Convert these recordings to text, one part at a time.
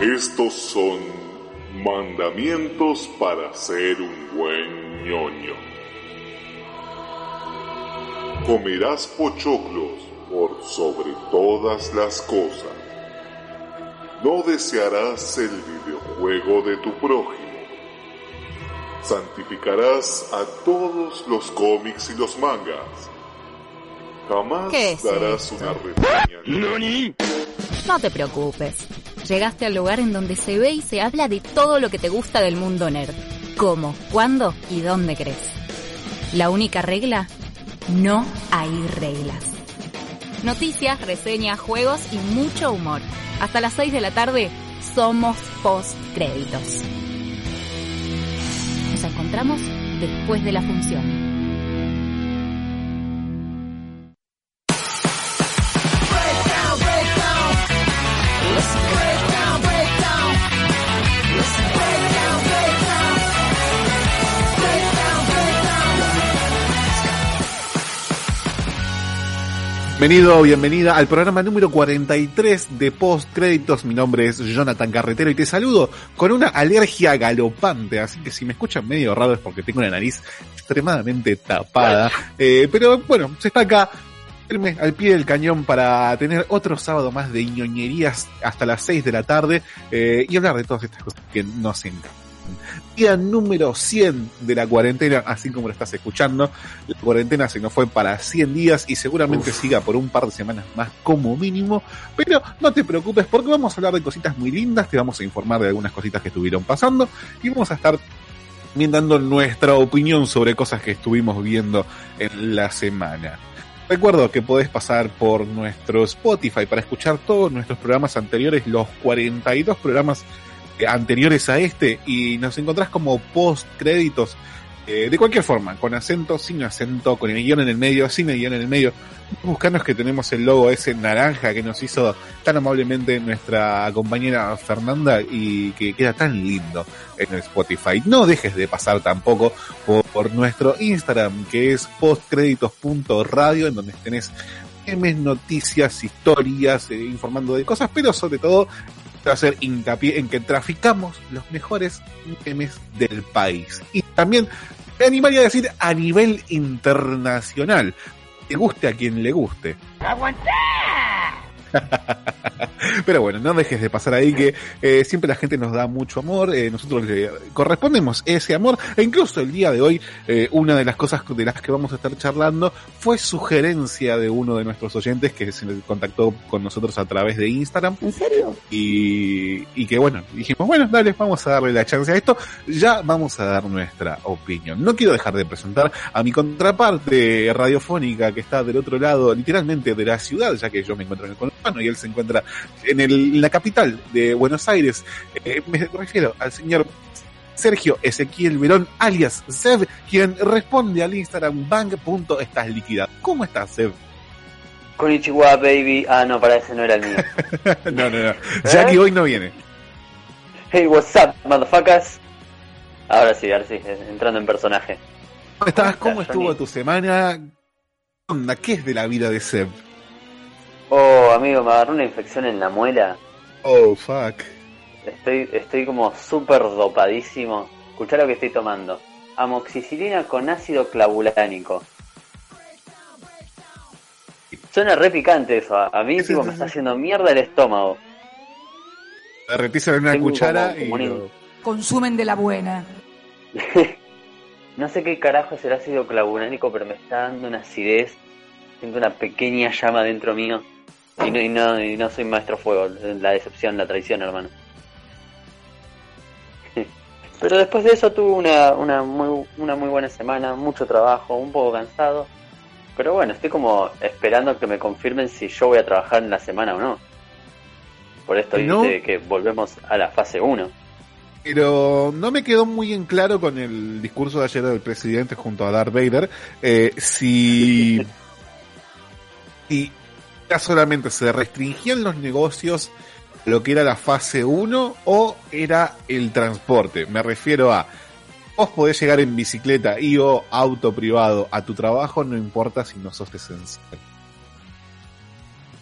Estos son mandamientos para ser un buen ñoño. Comerás pochoclos por sobre todas las cosas. No desearás el videojuego de tu prójimo. Santificarás a todos los cómics y los mangas. Jamás ¿Qué es darás esto? una reseña. No te preocupes. Llegaste al lugar en donde se ve y se habla de todo lo que te gusta del mundo nerd. ¿Cómo, cuándo y dónde crees? La única regla, no hay reglas. Noticias, reseñas, juegos y mucho humor. Hasta las 6 de la tarde somos post créditos. Nos encontramos después de la función. Bienvenido, bienvenida al programa número 43 de Post Créditos. Mi nombre es Jonathan Carretero y te saludo con una alergia galopante, así que si me escuchan medio raro es porque tengo una nariz extremadamente tapada. Eh, pero bueno, se está acá firme al pie del cañón para tener otro sábado más de ñoñerías hasta las 6 de la tarde eh, y hablar de todas estas cosas que nos encantan. Día número 100 de la cuarentena, así como lo estás escuchando. La cuarentena se nos fue para 100 días y seguramente siga por un par de semanas más como mínimo. Pero no te preocupes porque vamos a hablar de cositas muy lindas, te vamos a informar de algunas cositas que estuvieron pasando y vamos a estar también dando nuestra opinión sobre cosas que estuvimos viendo en la semana. Recuerdo que podés pasar por nuestro Spotify para escuchar todos nuestros programas anteriores, los 42 programas anteriores a este, y nos encontrás como post créditos eh, de cualquier forma, con acento, sin acento, con el guion en el medio, sin el guion en el medio. Buscanos que tenemos el logo ese naranja que nos hizo tan amablemente nuestra compañera Fernanda y que queda tan lindo en el Spotify. No dejes de pasar tampoco por, nuestro Instagram que es postcréditos.radio en donde tenés memes, noticias, historias, eh, informando de cosas, pero sobre todo hacer hincapié en que traficamos los mejores memes del país. Y también me animaría a decir a nivel internacional. Le guste a quien le guste. Pero bueno, no dejes de pasar ahí que eh, siempre la gente nos da mucho amor, eh, nosotros le correspondemos ese amor, e incluso el día de hoy, eh, una de las cosas de las que vamos a estar charlando fue sugerencia de uno de nuestros oyentes que se contactó con nosotros a través de Instagram. ¿En serio? Y, y que bueno, dijimos, bueno, dale, vamos a darle la chance a esto, ya vamos a dar nuestra opinión. No quiero dejar de presentar a mi contraparte radiofónica que está del otro lado, literalmente de la ciudad, ya que yo me encuentro en el conurbano y él se encuentra en, el, en la capital de Buenos Aires. Eh, me refiero al señor Sergio Ezequiel Verón, alias Seb, quien responde al Instagram bang.estás líquida. ¿Cómo estás, Seb? Konnichiwa, baby. Ah, no, para ese no era el mío. no, no, no. Jackie hoy no viene. Hey, what's up, motherfuckers? Ahora sí, ahora sí, eh, entrando en personaje. ¿Cómo estás? ¿Cómo ¿Cómo estás, estuvo Johnny? tu semana? ¿Qué onda? ¿Qué es de la vida de Seb? Oh, amigo, me agarró una infección en la muela. Oh, fuck. Estoy, estoy como súper dopadísimo. Escuchá lo que estoy tomando. Amoxicilina con ácido clavulánico. Suena re picante eso. A a mí, tipo, me está haciendo mierda el estómago. En una Tengo cuchara como- y... como un- lo- Consumen de la buena. No sé qué carajo es el ácido clavulánico, pero me está dando una acidez. Siento una pequeña llama dentro mío. Y no, y no, y no soy maestro fuego. La decepción, la traición, hermano. Pero después de eso tuve una, una, muy, una muy buena semana, mucho trabajo, un poco cansado. Pero bueno, estoy como esperando que me confirmen si yo voy a trabajar en la semana o no. Por esto ¿No? dice que volvemos a la fase 1. Pero no me quedó muy en claro con el discurso de ayer del presidente junto a Darth Vader eh, si, si ya solamente se restringían los negocios a lo que era la fase 1 o era el transporte. Me refiero a vos podés llegar en bicicleta y o auto privado a tu trabajo, no importa si no sos esencial.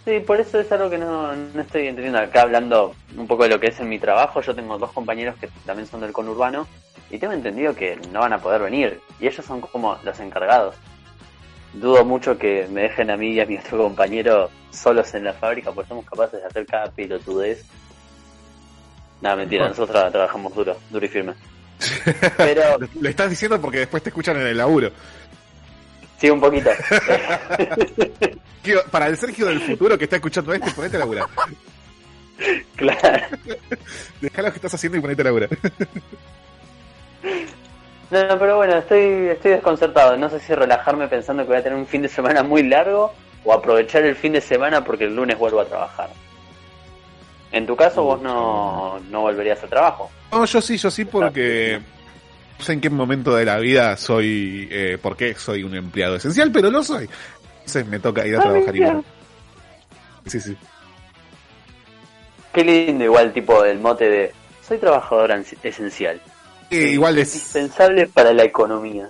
Sí, por eso es algo que no, no estoy entendiendo. Acá hablando un poco de lo que es en mi trabajo, yo tengo dos compañeros que también son del conurbano y tengo entendido que no van a poder venir y ellos son como los encargados. Dudo mucho que me dejen a mí y a mi otro compañero solos en la fábrica porque somos capaces de hacer cada pilotudez. Nada, mentira, Bueno. nosotros tra- trabajamos duro, duro y firme. Pero Lo, estás diciendo porque después te escuchan en el laburo. sí, un poquito. Para el Sergio del futuro que está escuchando esto, ponete a laburar. claro. Dejá lo que estás haciendo y ponete a laburar. No, pero bueno, estoy, estoy desconcertado. No sé si relajarme pensando que voy a tener un fin de semana muy largo o aprovechar el fin de semana porque el lunes vuelvo a trabajar. En tu caso, vos no, no volverías al trabajo. No, yo sí, yo sí, porque no sé en qué momento de la vida soy, eh, por qué soy un empleado esencial, pero lo soy. Entonces me toca ir a Ah, trabajar igual. Sí, sí. Qué lindo, igual, tipo el mote de soy trabajador esencial. Eh, igual es, Indispensable para la economía.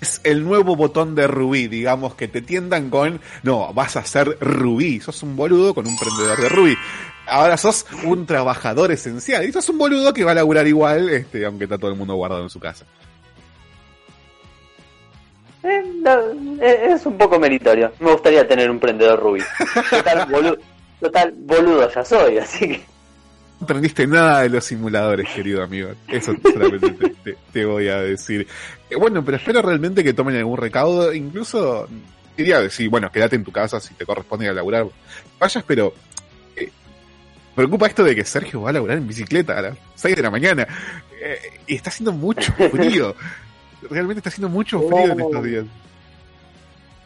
es el nuevo botón de Rubí, digamos, que te tiendan con, no, vas a ser Rubí, sos un boludo con un prendedor de Rubí. Ahora sos un trabajador esencial y sos un boludo que va a laburar igual, este, aunque está todo el mundo guardado en su casa. Eh, no, eh, es un poco meritorio. Me gustaría tener un prendedor rubí. Total, boludo, total, boludo ya soy, así que... No aprendiste nada de los simuladores, querido amigo. Eso solamente te, voy a decir. Eh, bueno, pero espero realmente que tomen algún recaudo. Incluso, quería decir, bueno, quédate en tu casa si te corresponde a laburar. Vayas, pero... eh, preocupa esto de que Sergio va a laburar en bicicleta a las 6 de la mañana. Eh, y está haciendo mucho frío. Realmente está haciendo mucho frío en estos días.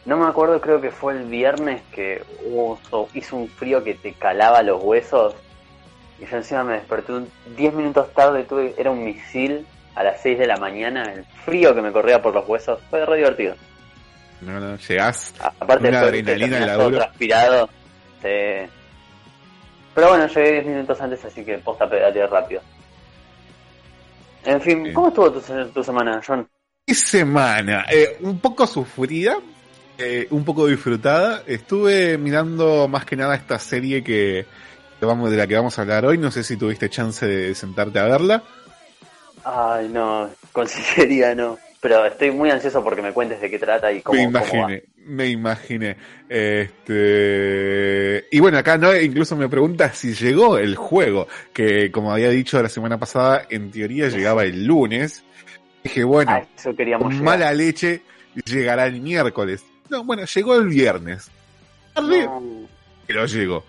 No me acuerdo, creo que fue el viernes que hubo- hizo un frío que te calaba los huesos. Y yo encima me desperté un- 10 minutos tarde, tuve, era un misil a las 6 de la mañana. El frío que me corría por los huesos fue re divertido. No, no, llegás A- Aparte Una adrenalina en la transpirado. sí. Pero bueno, llegué 10 minutos antes, así que posta pedalear rápido. En fin. ¿cómo estuvo tu, tu semana, John? ¿Qué semana? Eh, un poco sufrida, eh, un poco disfrutada. Estuve mirando más que nada esta serie que vamos, de la que vamos a hablar hoy. No sé si tuviste chance de sentarte a verla. Ay, no, con sinceridad no. Pero estoy muy ansioso porque me cuentes de qué trata y cómo, me cómo va. imaginé, me imaginé. Este, y bueno, acá no, incluso me pregunta si llegó el juego, que como había dicho la semana pasada, en teoría llegaba el lunes. Dije, bueno, eso queríamos con mala leche llegará el miércoles. No, bueno, llegó el viernes. Tarde, No. pero llegó.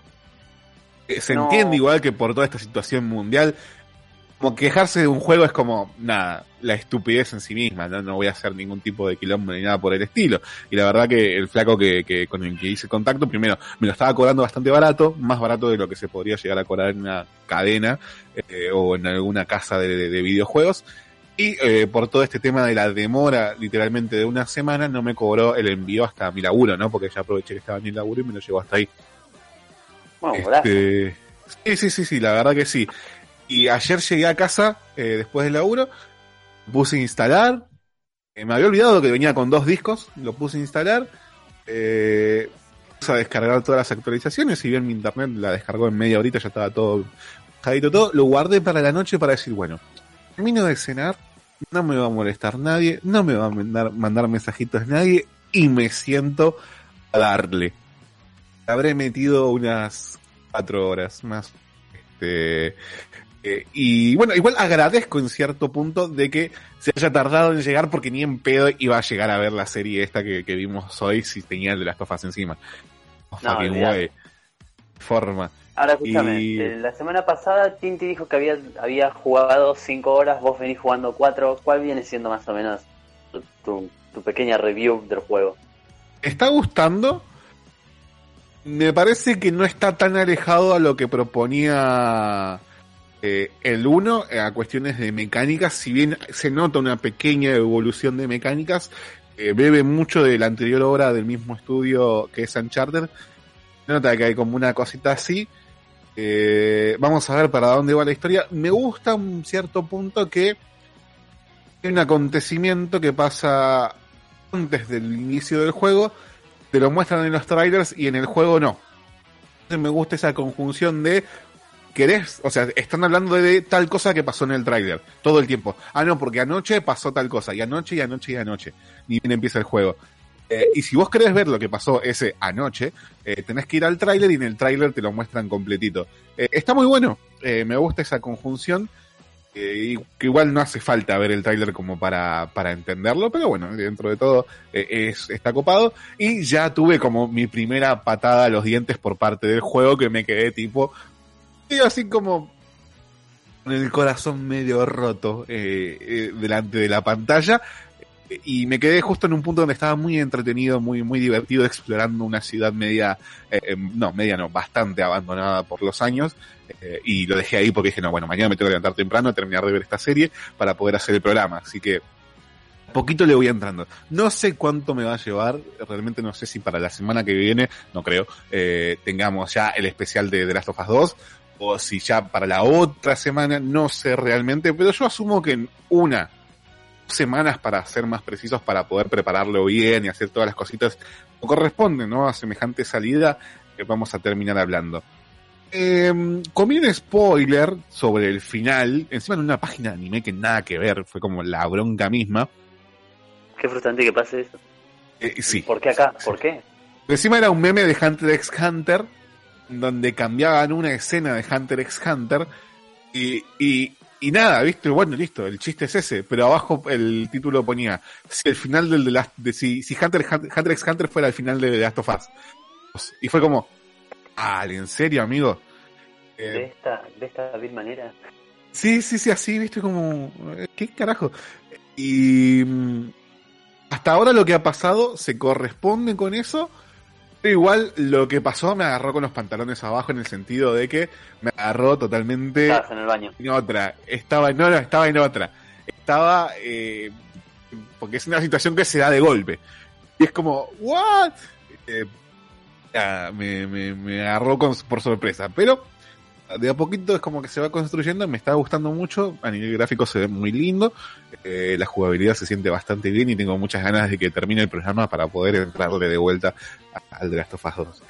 Eh, Se No. entiende igual que por toda esta situación mundial, como quejarse de un juego es como, nada, la estupidez en sí misma, no, no voy a hacer ningún tipo de quilombo ni nada por el estilo. Y la verdad que el flaco que, que con el que hice contacto, primero, me lo estaba cobrando bastante barato, más barato de lo que se podría llegar a cobrar en una cadena eh, o en alguna casa de, de- de videojuegos. Y eh, por todo este tema de la demora, literalmente de una semana, no me cobró el envío hasta mi laburo, ¿no? Porque ya aproveché que estaba en mi laburo y me lo llevó hasta ahí. Este, sí, sí, sí, sí, la verdad que sí. Y ayer llegué a casa, eh, después del laburo, puse a instalar, eh, me había olvidado que venía con dos discos, lo puse a instalar, eh, puse a descargar todas las actualizaciones, si bien mi internet la descargó en media horita, ya estaba todo bajadito todo, lo guardé para la noche para decir, bueno, termino de cenar, no me va a molestar nadie, no me va a mandar, mandar mensajitos nadie, y me siento a darle. Habré metido unas cuatro horas más. Este, eh, y bueno, igual agradezco en cierto punto de que se haya tardado en llegar porque ni en pedo iba a llegar a ver la serie esta que, que vimos hoy si tenía el de las tofas encima. Oh, No, fucking way. Forma. Ahora escúchame, Y- eh, la semana pasada Tinti dijo que había, había jugado 5 horas, vos venís jugando 4. ¿Cuál viene siendo más o menos tu, tu- tu pequeña review del juego? ¿Me está gustando? Me parece que no está tan alejado a lo que proponía eh, el 1 a cuestiones de mecánicas, si bien se nota una pequeña evolución de mecánicas, eh, bebe mucho de la anterior obra del mismo estudio que es Uncharted. Nota que hay como una cosita así. Eh, vamos a ver para dónde va la historia. Me gusta un cierto punto que hay un acontecimiento que pasa antes del inicio del juego, te lo muestran en los trailers y en el juego no. me gusta esa conjunción de querés, o sea, están hablando de tal cosa que pasó en el tráiler todo el tiempo. Ah, no, porque anoche pasó tal cosa, y anoche, y anoche, y anoche. Ni bien empieza el juego. Eh, y si vos querés ver lo que pasó ese anoche, eh, tenés que ir al tráiler y en el tráiler te lo muestran completito. Eh, está muy bueno, me gusta esa conjunción. Que igual no hace falta ver el tráiler como para, para entenderlo, pero bueno, dentro de todo es, está copado. Y ya tuve como mi primera patada a los dientes por parte del juego que me quedé tipo, y así como con el corazón medio roto delante de la pantalla y me quedé justo en un punto donde estaba muy entretenido, muy, muy divertido explorando una ciudad media, eh, em, no, media no, bastante abandonada por los años, eh, y lo dejé ahí porque dije, no, bueno, mañana me tengo que levantar temprano a terminar de ver esta serie para poder hacer el programa, así que poquito le voy entrando. No sé cuánto me va a llevar, realmente no sé si para la semana que viene, no creo, eh, tengamos ya el especial de The Last of Us 2, o si ya para la otra semana, no sé realmente, pero yo asumo que en una semanas para ser más precisos, para poder prepararlo bien y hacer todas las cositas que corresponden, ¿no? A semejante salida que vamos a terminar hablando. Eh, comí un spoiler sobre el final, encima en una página de anime que nada que ver, fue como la bronca misma. Qué frustrante que pase eso. Eh, sí. ¿Por qué acá? ¿Por qué? Encima era un meme de Hunter x Hunter, donde cambiaban una escena de Hunter x Hunter y, y, y nada, viste, bueno, listo, el chiste es ese, pero abajo el título ponía, si el final del de, las, de si, si Hunter, Hunter x Hunter fuera el final de The Last of Us. Y fue como, ah, ¿en serio, amigo? Eh, de esta, de esta vil manera. Sí, sí, sí, así, viste, como, ¿qué carajo? Y mm, hasta ahora lo que ha pasado se corresponde con eso, igual lo que pasó me agarró con los pantalones abajo en el sentido de que me agarró totalmente Estabas en el baño. en otra. Estaba, no, no, estaba en otra. Estaba, eh, porque es una situación que se da de golpe. Y es como, ¿what? Eh, ah, me, me, me agarró con, por sorpresa. Pero de a poquito es como que se va construyendo, me está gustando mucho, a nivel gráfico se ve muy lindo, eh, la jugabilidad se siente bastante bien y tengo muchas ganas de que termine el programa para poder entrarle de vuelta al de Last of Us 2.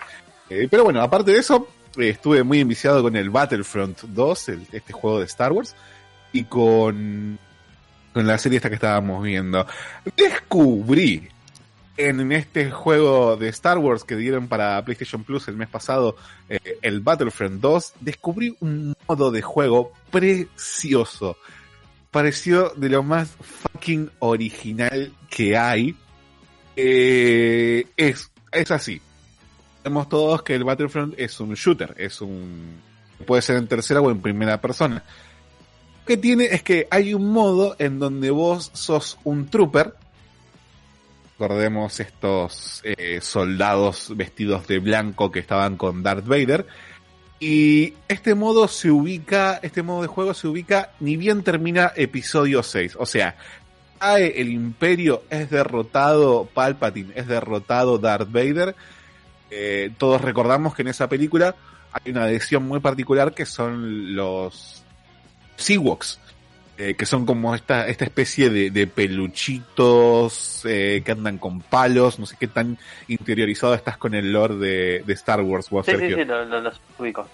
Eh, pero bueno, aparte de eso, eh, estuve muy enviciado con el Battlefront 2, el, este juego de Star Wars, y con, con la serie esta que estábamos viendo. Descubrí en este juego de Star Wars que dieron para PlayStation Plus el mes pasado, eh, el Battlefront 2, descubrí un modo de juego precioso. Pareció de lo más fucking original que hay. Eh, es, es así. Vemos todos que el Battlefront es un shooter, es un... puede ser en tercera o en primera persona. Lo que tiene es que hay un modo en donde vos sos un trooper, recordemos estos eh, soldados vestidos de blanco que estaban con Darth Vader. Y este modo se ubica, este modo de juego se ubica ni bien termina episodio 6. O sea, cae el imperio, es derrotado Palpatine, es derrotado Darth Vader. Eh, todos recordamos que en esa película hay una adhesión muy particular que son los Seawoks eh, que son como esta, esta especie de, de peluchitos eh, que andan con palos, no sé qué tan interiorizado estás con el lore de, de Star Wars, sí, Sí, sí, los lo, ubico.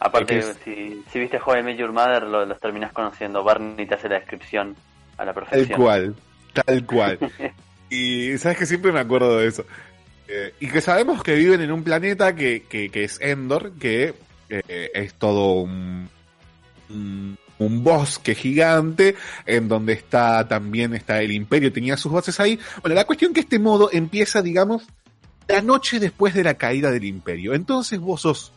Aparte, si, si viste Joy Major Mother, lo, los terminas conociendo. Barney te hace la descripción a la perfección. Tal cual, tal cual. y sabes que siempre me acuerdo de eso. Eh, y que sabemos que viven en un planeta que, que, que es Endor, que eh, es todo un, un un bosque gigante en donde está también está el imperio, tenía sus bases ahí. Bueno, la cuestión que este modo empieza, digamos, la noche después de la caída del imperio. Entonces vos sos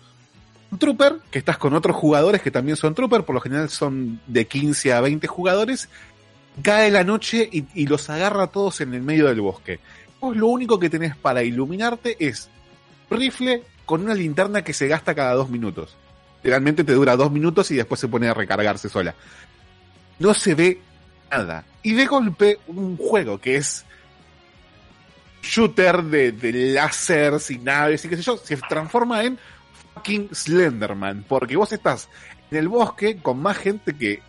un trooper, que estás con otros jugadores que también son trooper, por lo general son de 15 a 20 jugadores, cae la noche y, y los agarra a todos en el medio del bosque. Vos lo único que tenés para iluminarte es rifle con una linterna que se gasta cada dos minutos Realmente te dura dos minutos y después se pone a recargarse sola. No se ve nada. Y de golpe, un juego que es shooter de, de láseres y naves y qué sé yo, se transforma en fucking Slenderman. Porque vos estás en el bosque con más gente que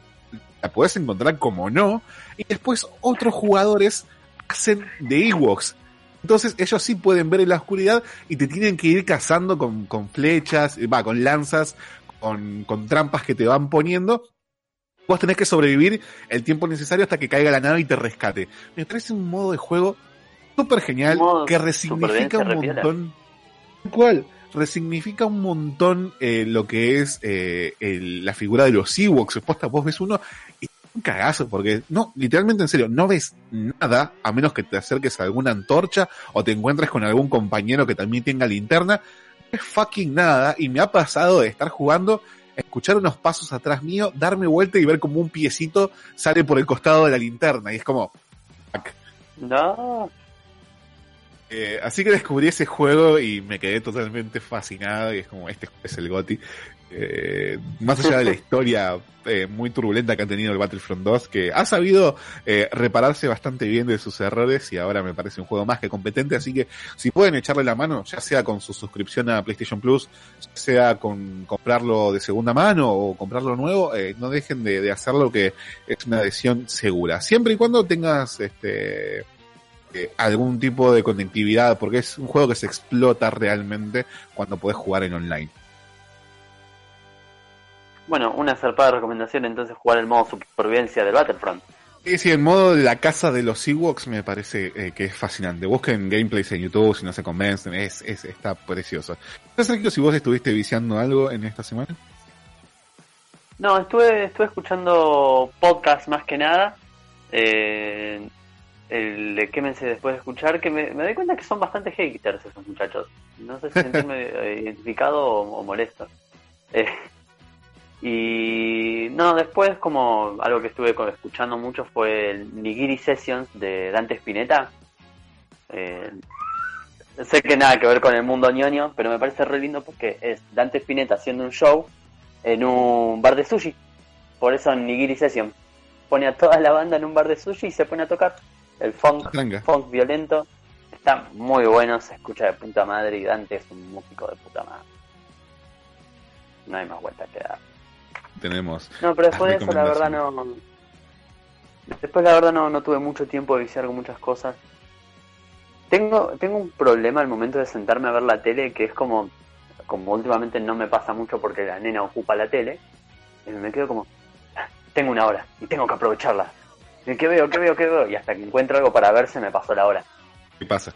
la podés encontrar como no. Y después otros jugadores hacen de Ewoks. Entonces ellos sí pueden ver en la oscuridad y te tienen que ir cazando con, con flechas, eh, va, con lanzas, con, con trampas que te van poniendo. Vos tenés que sobrevivir el tiempo necesario hasta que caiga la nave y te rescate. Me parece un modo de juego súper genial Modo que resignifica un montón. ¿Cuál? Resignifica un montón eh, lo que es eh, el- la figura de los Ewoks. Vos ves uno y un cagazo, porque no, literalmente en serio, no ves nada a menos que te acerques a alguna antorcha o te encuentres con algún compañero que también tenga linterna. Es fucking nada y me ha pasado de estar jugando, escuchar unos pasos atrás mío, darme vuelta y ver como un piecito sale por el costado de la linterna y es como... fuck. No, Eh, así que descubrí ese juego y me quedé totalmente fascinado y es como, este es el GOTI. Eh, más allá de la historia eh, muy turbulenta que ha tenido el Battlefront 2, que ha sabido eh, repararse bastante bien de sus errores y ahora me parece un juego más que competente, así que si pueden echarle la mano, ya sea con su suscripción a PlayStation Plus, ya sea con comprarlo de segunda mano o comprarlo nuevo, eh, no dejen de, de hacerlo que es una adhesión segura. Siempre y cuando tengas este eh, algún tipo de conectividad, porque es un juego que se explota realmente cuando podés jugar en online. Bueno, una zarpada recomendación entonces jugar el modo supervivencia del Battlefront. Sí, sí, el modo de la casa de los Ewoks me parece eh, que es fascinante. Busquen gameplays en YouTube si no se convencen, es, es, está precioso. No Sergio, si vos estuviste viciando algo en esta semana. No, estuve, estuve escuchando podcast más que nada. Eh, el de Quémense después de escuchar, que me, me doy cuenta que son bastante haters esos muchachos. No sé si sentirme eh, identificado o, o molesto. Eh, y no, después como algo que estuve escuchando mucho fue el Nigiri Sessions de Dante Spinetta. Eh, sé que nada que ver con el mundo ñoño, pero me parece re lindo porque es Dante Spinetta haciendo un show en un bar de sushi. Por eso Nigiri Session. Pone a toda la banda en un bar de sushi y se pone a tocar el funk, funk violento. Está muy bueno, se escucha de puta madre y Dante es un músico de puta madre. No hay más vuelta que dar. Tenemos. No, pero después de eso la verdad no... Después la verdad no, no tuve mucho tiempo de viciar con muchas cosas. Tengo, tengo un problema al momento de sentarme a ver la tele que es como, como últimamente no me pasa mucho porque la nena ocupa la tele, y me quedo como, "Ah, tengo una hora y tengo que aprovecharla. ¿Y ¿Qué veo? ¿Qué veo? ¿Qué veo? Y hasta que encuentro algo para ver se me pasó la hora. ¿Qué pasa?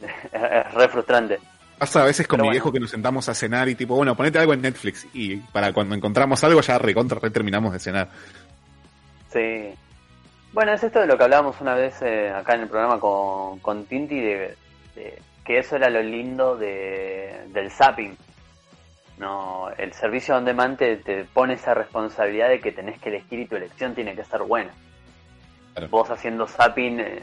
es re frustrante. Pasa a veces con Pero mi bueno. viejo que nos sentamos a cenar y tipo, bueno, ponete algo en Netflix y para cuando encontramos algo ya recontra re terminamos de cenar. Sí. Bueno, es esto de lo que hablábamos una vez eh, acá en el programa con, con Tinti, de, de que eso era lo lindo de, del zapping. No, el servicio on demand te, te pone esa responsabilidad de que tenés que elegir y tu elección tiene que ser buena. Claro. Vos haciendo zapping eh,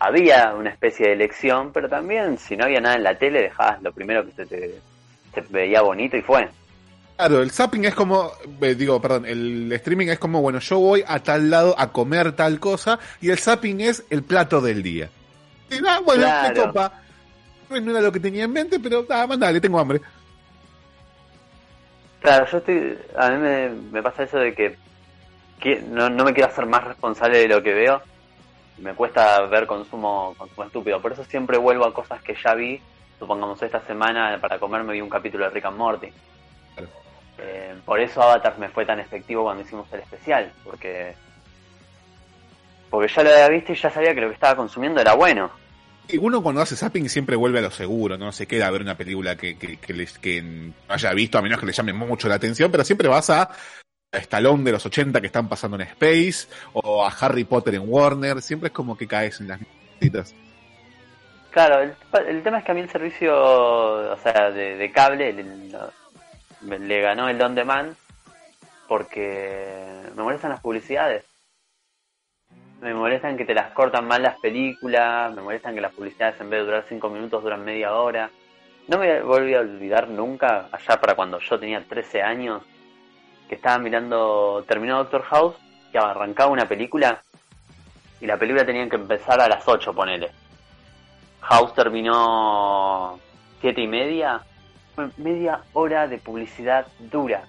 había una especie de elección, pero también si no había nada en la tele dejabas lo primero que se te, se veía bonito y fue. Claro, el zapping es como, eh, digo, perdón, el streaming es como, bueno, yo voy a tal lado a comer tal cosa y el zapping es el plato del día. Y, ah, bueno, me Claro. copa. No era lo que tenía en mente, pero ah, mandale, tengo hambre. Claro, yo estoy. A mí me, me pasa eso de que, que no, no me quiero hacer más responsable de lo que veo. Me cuesta ver consumo, consumo estúpido. Por eso siempre vuelvo a cosas que ya vi. Supongamos esta semana para comer me vi un capítulo de Rick and Morty. Claro. Eh, por eso Avatar me fue tan efectivo cuando hicimos el especial. Porque. Porque ya lo había visto y ya sabía que lo que estaba consumiendo era bueno. Y uno cuando hace zapping siempre vuelve a lo seguro, no se queda a ver una película que, que, que, les- que no haya visto, a menos que le llame mucho la atención, pero siempre vas a Stallone de los 80 que están pasando en Space, o a Harry Potter en Warner, siempre es como que caes en las citas. Claro, el, el tema es que a mí el servicio, o sea, de, cable, me- le ganó el on demand porque me molestan las publicidades. Me molestan que te las cortan mal las películas, me molestan que las publicidades en vez de durar 5 minutos duran media hora. No me volví a olvidar nunca, allá para cuando yo tenía 13 años, que estaba mirando, terminó Doctor House, que arrancaba una película y la película tenía que empezar a las 8, ponele. House terminó siete y media. Media hora de publicidad dura.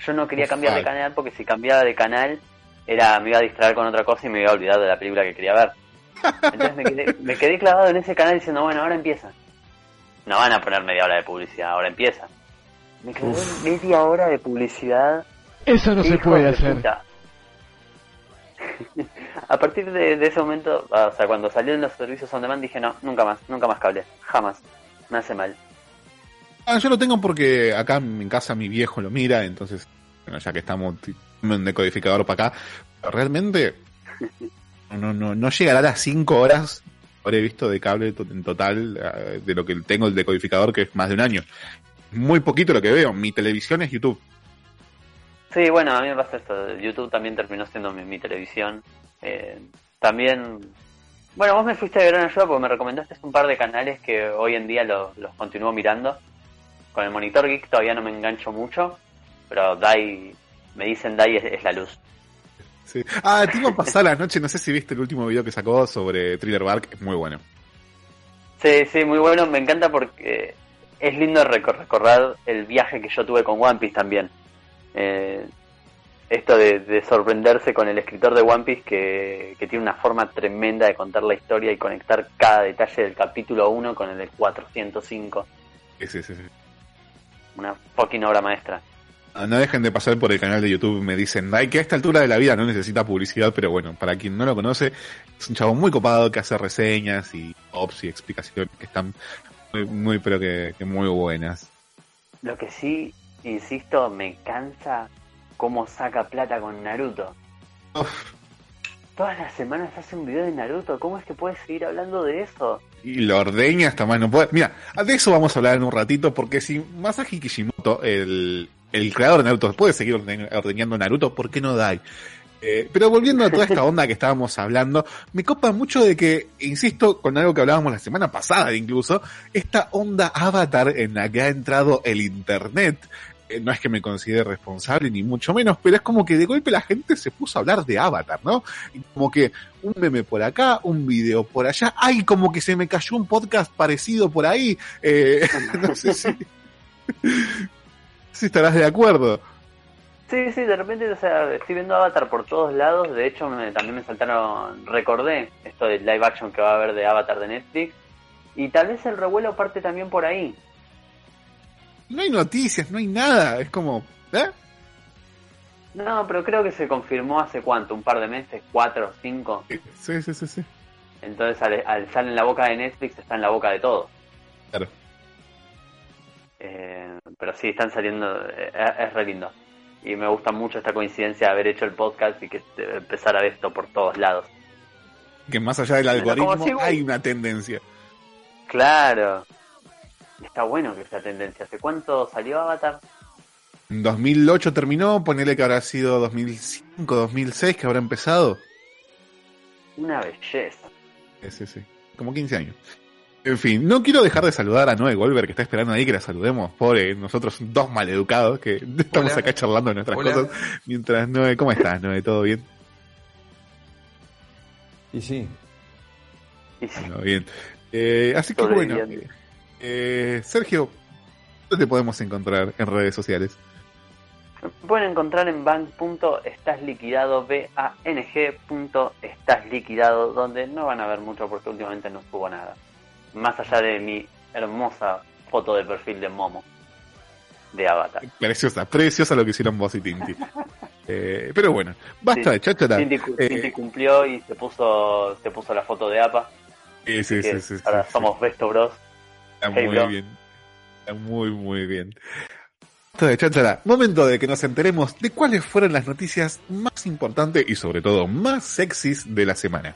Yo no quería cambiar de canal porque si cambiaba de canal era me iba a distraer con otra cosa y me iba a olvidar de la película que quería ver. Entonces me quedé, me quedé clavado en ese canal diciendo, bueno, ahora empieza. No van a poner media hora de publicidad, ahora empieza. Me quedé media hora de publicidad. Eso no se puede de hacer. puta. A partir de, de ese momento, ah, o sea, cuando salieron los servicios on demand, dije, no, nunca más, nunca más cable, jamás. Me hace mal. Ah, yo lo tengo porque acá en casa mi viejo lo mira, entonces, bueno, ya que estamos un decodificador para acá, realmente no, no, no llegará a las 5 horas, habré visto de cable en total eh, de lo que tengo el decodificador, que es más de un año. Muy poquito lo que veo, mi televisión es YouTube. Sí, bueno, a mí me pasa esto. YouTube también terminó siendo mi, mi televisión. Eh, también, bueno, vos me fuiste de gran ayuda porque me recomendaste un par de canales que hoy en día los, los continúo mirando. Con el monitor geek todavía no me engancho mucho, pero Dai, me dicen Dai es, es la luz. Sí. Ah, te iba a pasar la noche, no sé si viste el último video que sacó sobre Thriller Bark, es muy bueno. Sí, sí, muy bueno. Me encanta porque es lindo recor- recordar el viaje que yo tuve con One Piece también. Eh, esto de, de sorprenderse con el escritor de One Piece que, que tiene una forma tremenda de contar la historia y conectar cada detalle del capítulo 1 con el del 405. Sí, sí, sí. Una fucking obra maestra. Ah, No dejen de pasar por el canal de YouTube, me dicen, ay, que a esta altura de la vida no necesita publicidad, pero bueno, para quien no lo conoce, es un chavo muy copado que hace reseñas y ops y explicaciones que están muy, muy pero que, que muy buenas. Lo que sí, insisto, me cansa cómo saca plata con Naruto. Uf, Todas las semanas hace un video de Naruto. ¿Cómo es que puedes seguir hablando de eso? y lo ordeña hasta más no puede. Mira, de eso vamos a hablar en un ratito, porque si Masashi Kishimoto, el, el creador de Naruto, puede seguir orde- ordeñando Naruto, ¿por qué no Dai? Eh, pero volviendo a toda esta onda que estábamos hablando, me copa mucho de que, insisto, con algo que hablábamos la semana pasada incluso, esta onda avatar en la que ha entrado el internet. Eh, no es que me considere responsable ni mucho menos, pero es como que de golpe la gente se puso a hablar de avatar, ¿no? Y como que un meme por acá, un video por allá, ay, como que se me cayó un podcast parecido por ahí, eh, no sé si, si estarás de acuerdo. Sí, sí, de repente, o sea, estoy viendo Avatar por todos lados. De hecho, me- también me saltaron, recordé esto del live action que va a haber de Avatar de Netflix. Y tal vez el revuelo parte también por ahí. No hay noticias, no hay nada, es como, ¿eh? No, pero creo que se confirmó hace cuánto, un par de meses, cuatro o cinco. Sí, sí, sí, sí. Entonces, al, al estar en la boca de Netflix, está en la boca de todos. Claro. Eh, pero sí, están saliendo, eh, es, re lindo. Y me gusta mucho esta coincidencia de haber hecho el podcast y que eh, empezar a ver esto por todos lados. Que más allá del algoritmo si- hay una tendencia. Claro. Está bueno que sea tendencia. ¿Hace cuánto salió Avatar? En 2008 terminó, ponele que habrá sido 2005, 2006 que habrá empezado. Una belleza. Sí, sí, sí. Como 15 años. En fin, no quiero dejar de saludar a Noé Goldberg, que está esperando ahí que la saludemos. Pobre, nosotros dos maleducados que estamos Hola. acá charlando de nuestras Hola. cosas. Mientras Noé, ¿cómo estás, Noé? ¿Todo bien? Y sí, Y sí, Bueno, bien. Eh, así que bueno, Sobreviviendo. Eh, Sergio, ¿dónde te podemos encontrar en redes sociales? pueden encontrar en bank.estasliquidado, B-A-N-G.estasliquidado, donde no van a ver mucho porque últimamente no subo nada. Más allá de mi hermosa foto de perfil de Momo, de Avatar. Preciosa, preciosa lo que hicieron vos y Tinti. Eh, pero bueno, basta Sí. de cháchara. Cu- Eh, Cinti cumplió y se puso, se puso la foto de APA. sí, sí, sí, sí, ahora sí, sí. somos Besto Bros. Está Hey, muy bro. bien. Está muy, muy bien. Basta de cháchara. Momento de que nos enteremos de cuáles fueron las noticias más importantes y sobre todo más sexys de la semana.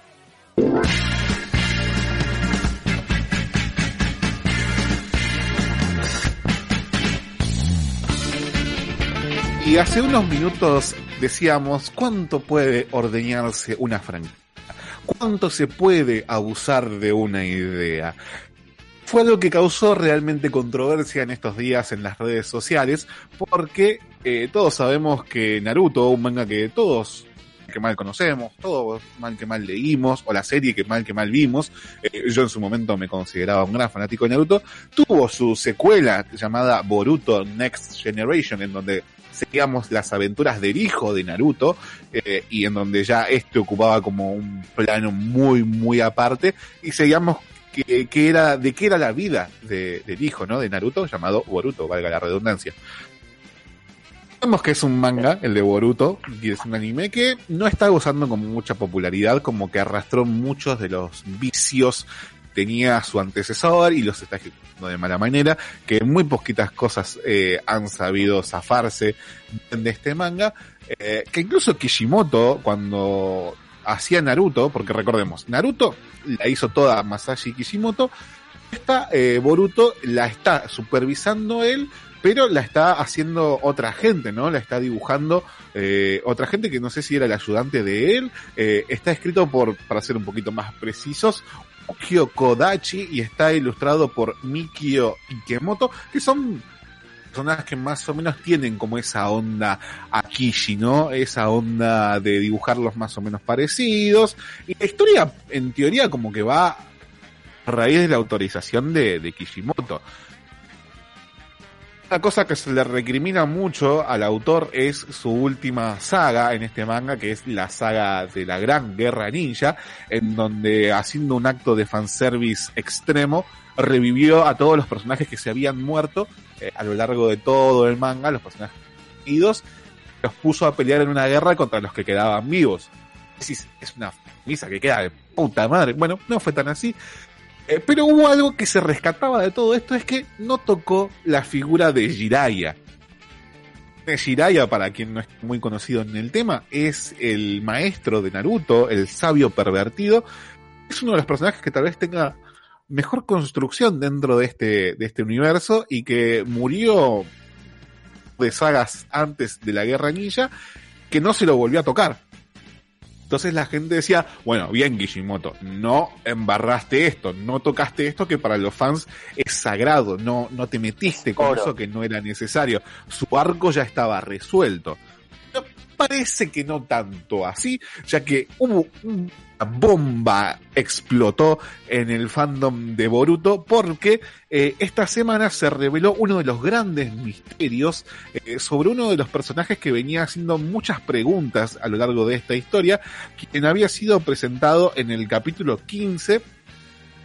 Y hace unos minutos decíamos cuánto puede ordeñarse una franquicia, cuánto se puede abusar de una idea. Fue algo que causó realmente controversia en estos días en las redes sociales, porque eh, todos sabemos que Naruto, un manga que todos que mal conocemos, todos mal que mal leímos, o la serie que mal que mal vimos, eh, yo en su momento me consideraba un gran fanático de Naruto, tuvo su secuela llamada Boruto Next Generation, en donde seguíamos las aventuras del hijo de Naruto, eh, y en donde ya este ocupaba como un plano muy, muy aparte, y seguíamos que, era, de qué era la vida de- del hijo, ¿no? De Naruto, llamado Boruto, valga la redundancia. Sabemos que es un manga, el de Boruto, y es un anime que no está gozando como mucha popularidad, como que arrastró muchos de los vicios tenía su antecesor y los está ejecutando de mala manera, que muy poquitas cosas eh, han sabido zafarse de este manga, eh, que incluso Kishimoto, cuando hacía Naruto, porque recordemos, Naruto la hizo toda Masashi Kishimoto, esta eh, Boruto la está supervisando él, pero la está haciendo otra gente, ¿no? La está dibujando eh, otra gente que no sé si era el ayudante de él. Eh, está escrito por, para ser un poquito más precisos, Ukio Kodachi y está ilustrado por Mikio Ikemoto, que son personas que más o menos tienen como esa onda Akishi, ¿no? Esa onda de dibujarlos más o menos parecidos. Y la historia, en teoría, como que va a raíz de la autorización de, de Kishimoto. Una cosa que se le recrimina mucho al autor es su última saga en este manga, que es la saga de la Gran Guerra Ninja, en donde haciendo un acto de fanservice extremo, revivió a todos los personajes que se habían muerto eh, a lo largo de todo el manga, los personajes idos, los puso a pelear en una guerra contra los que quedaban vivos. Es, una misa que queda de puta madre. Bueno, no fue tan así. Eh, pero hubo algo que se rescataba de todo esto, es que no tocó la figura de Jiraiya. Jiraiya, para quien no es muy conocido en el tema, es el maestro de Naruto, el sabio pervertido. Es uno de los personajes que tal vez tenga mejor construcción dentro de este, de este universo y que murió de sagas antes de la Guerra Ninja, que no se lo volvió a tocar. Entonces la gente decía, bueno, bien Kishimoto, no embarraste esto, no tocaste esto que para los fans es sagrado, no, no te metiste con Oro. eso que no era necesario. Su arco ya estaba resuelto. Parece que no tanto así, ya que hubo una bomba explotó en el fandom de Boruto porque eh, esta semana se reveló uno de los grandes misterios eh, sobre uno de los personajes que venía haciendo muchas preguntas a lo largo de esta historia, quien había sido presentado en el capítulo 15,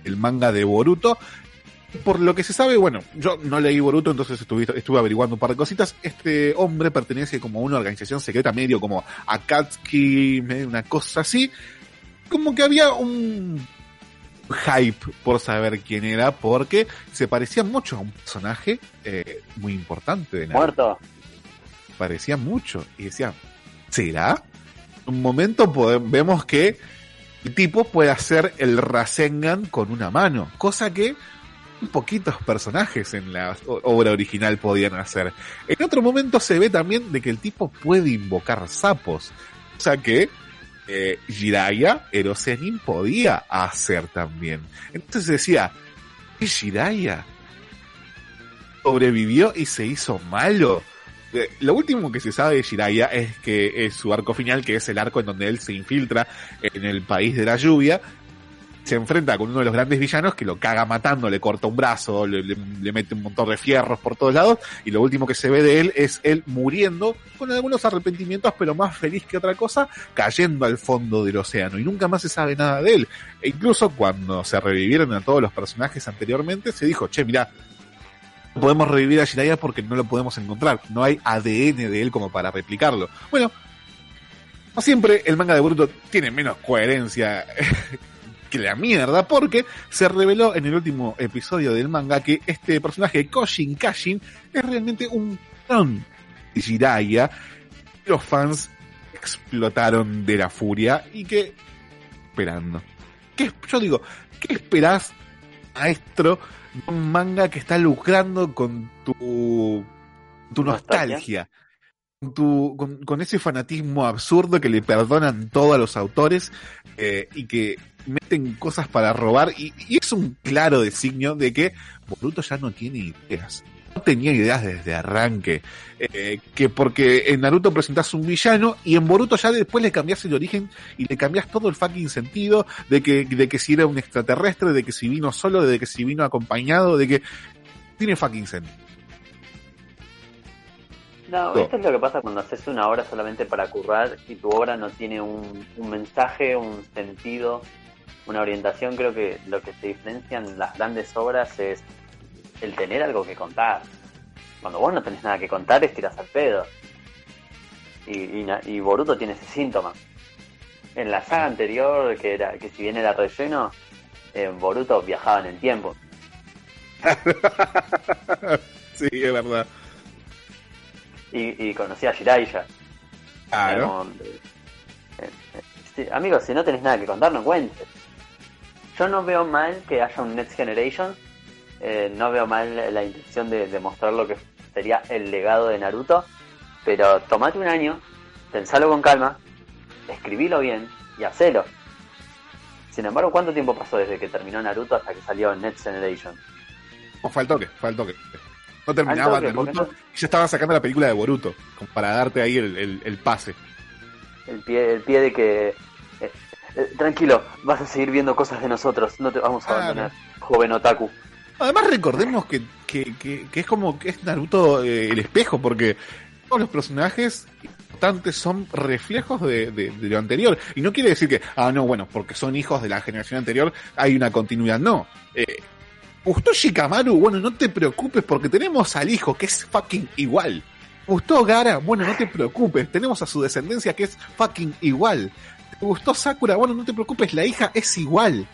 el manga de Boruto. Por lo que se sabe, bueno, yo no leí Boruto, entonces estuve, estuve averiguando un par de cositas. Este hombre pertenece como a una organización secreta medio como Akatsuki, medio una cosa así. Como que había un hype por saber quién era, porque se parecía mucho a un personaje eh, muy importante de Naruto Muerto. parecía mucho. Y decía, ¿será? En un momento vemos que el tipo puede hacer el Rasengan con una mano, cosa que poquitos personajes en la o- obra original podían hacer. En otro momento se ve también de que el tipo puede invocar sapos, cosa que eh, Jiraiya, Erosenin podía hacer también. Entonces decía, ¿y Jiraiya? sobrevivió y se hizo malo. Eh, Lo último que se sabe de Jiraiya es que es su arco final, que es el arco en donde él se infiltra en el país de la lluvia, se enfrenta con uno de los grandes villanos que lo caga matando, le corta un brazo, le, mete un montón de fierros por todos lados, y lo último que se ve de él es él muriendo con algunos arrepentimientos, pero más feliz que otra cosa, cayendo al fondo del océano, y nunca más se sabe nada de él. E incluso cuando se revivieron a todos los personajes anteriormente, se dijo, che, mira, no podemos revivir a Jiraiya porque no lo podemos encontrar. No hay ADN de él como para replicarlo. Bueno, como siempre, el manga de Boruto tiene menos coherencia que la mierda, porque se reveló en el último episodio del manga que este personaje, Koshin Kashin, es realmente un clon de Jiraiya. Los fans explotaron de la furia y que... Esperando. ¿Qué, yo digo, ¿qué esperás, maestro, de un manga que está lucrando con tu, tu Nostalgia. tu, con, con ese fanatismo absurdo que le perdonan todo a los autores eh, y que meten cosas para robar y, y es un claro designio de que Boruto ya no tiene ideas. No tenía ideas desde arranque. Eh, que porque en Naruto presentás un villano y en Boruto ya después le cambiás el origen y le cambiás todo el fucking sentido de que, de que si era un extraterrestre, de que si vino solo, de que si vino acompañado, de que tiene fucking sentido. No, esto es lo que pasa cuando haces una obra solamente para currar y tu obra no tiene un, un mensaje, un sentido, una orientación. Creo que lo que se diferencian las grandes obras es el tener algo que contar. Cuando vos no tenés nada que contar, es tiras al pedo. Y, y, na- y Boruto tiene ese síntoma. En la saga anterior, que era que si bien era relleno, en Boruto viajaba en el tiempo. sí, es verdad. Y, y conocía a Jiraiya. Claro. Como, eh, eh, sí, amigos, si no tenés nada que contar, no cuentes. Yo no veo mal que haya un Next Generation. eh, no veo mal la intención de, de mostrar lo que sería el legado de Naruto. Pero tomate un año, pensalo con calma, escribilo bien y hacelo. Sin embargo, ¿cuánto tiempo pasó desde que terminó Naruto hasta que salió Next Generation? O faltó que, faltó que. No terminaba toque, Naruto no- y ya estaban sacando la película de Boruto, para darte ahí el, el- el pase. El pie, el pie de que... eh, tranquilo, vas a seguir viendo cosas de nosotros, no te vamos a abandonar, joven otaku. Además recordemos que, que, que, que es como que es Naruto eh, el espejo, porque todos los personajes importantes son reflejos de, de- de lo anterior. Y no quiere decir que, ah, no, bueno, porque son hijos de la generación anterior, hay una continuidad. No. Eh, gustó Shikamaru, bueno, no te preocupes porque tenemos al hijo que es fucking igual. Gustó Gara, bueno, no te preocupes, tenemos a su descendencia que es fucking igual. ¿Te gustó Sakura? Bueno, no te preocupes, la hija es igual.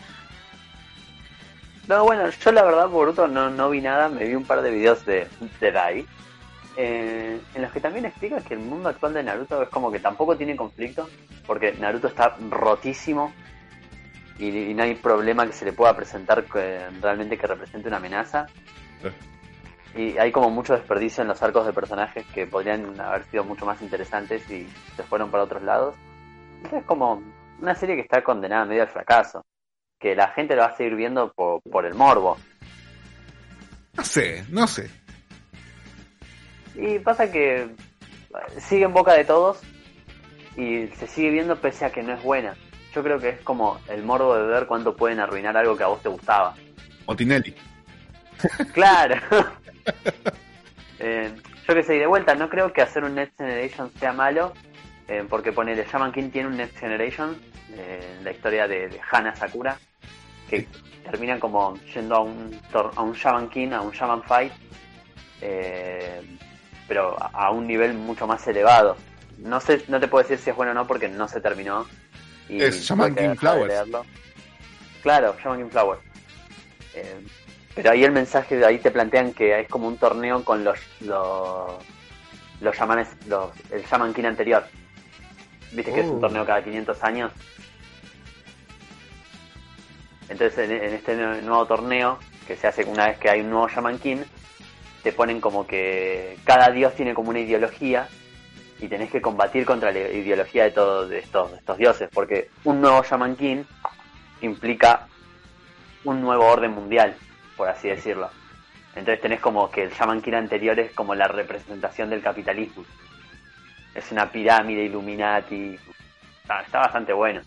No, bueno, yo la verdad Boruto no, no vi nada, me vi un par de videos de, de Dai, eh, en los que también explica que el mundo actual de Naruto es como que tampoco tiene conflicto, porque Naruto está rotísimo y, y no hay problema que se le pueda presentar que, realmente que represente una amenaza. Y hay como mucho desperdicio en los arcos de personajes que podrían haber sido mucho más interesantes y se fueron para otros lados. Es como una serie que está condenada medio al fracaso. Que la gente lo va a seguir viendo por, por el morbo. No sé, no sé. Y pasa que sigue en boca de todos y se sigue viendo pese a que no es buena. Yo creo que es como el morbo de ver cuánto pueden arruinar algo que a vos te gustaba. Otinelli. Claro. Eh, yo que sé, y de vuelta, no creo que hacer un Next Generation sea malo, eh, porque ponele, Shaman King tiene un Next Generation, eh, la historia de, de Hana Sakura, que terminan como yendo a un, a un Shaman King, a un Shaman Fight, eh, pero a, un nivel mucho más elevado. No sé, no te puedo decir si es bueno o no porque no se terminó. Y Es Shaman King Flowers. leerlo. Claro, Shaman King Flowers. Eh, pero ahí el mensaje de ahí te plantean que es como un torneo con los los, los shamanes, los, el Shaman King anterior. Viste que es Oh. un torneo cada 500 años. Entonces en, en este nue- nuevo torneo, que se hace una vez que hay un nuevo Shaman King, te ponen como que cada dios tiene como una ideología y tenés que combatir contra la ideología de todos estos, de estos dioses, porque un nuevo Shaman King implica un nuevo orden mundial, por así decirlo. Entonces tenés como que el Shaman King anterior es como la representación del capitalismo. Es una pirámide Illuminati. Está, está bastante bueno.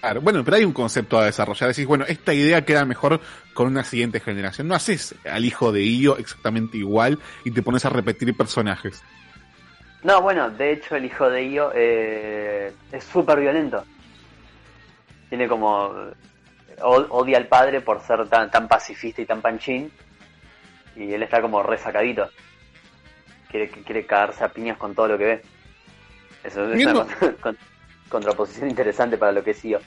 Claro, bueno, pero hay un concepto a desarrollar. Decís, bueno, esta idea queda mejor con una siguiente generación. No haces al hijo de Io exactamente igual y te pones a repetir personajes. No, bueno, de hecho el hijo de Io eh, es súper violento. Tiene como... o- odia al padre por ser tan, tan pacifista y tan panchín. Y él está como resacadito. Quiere, quiere cagarse a piñas con todo lo que ve. Eso es una con- con- contraposición interesante para lo que es Io.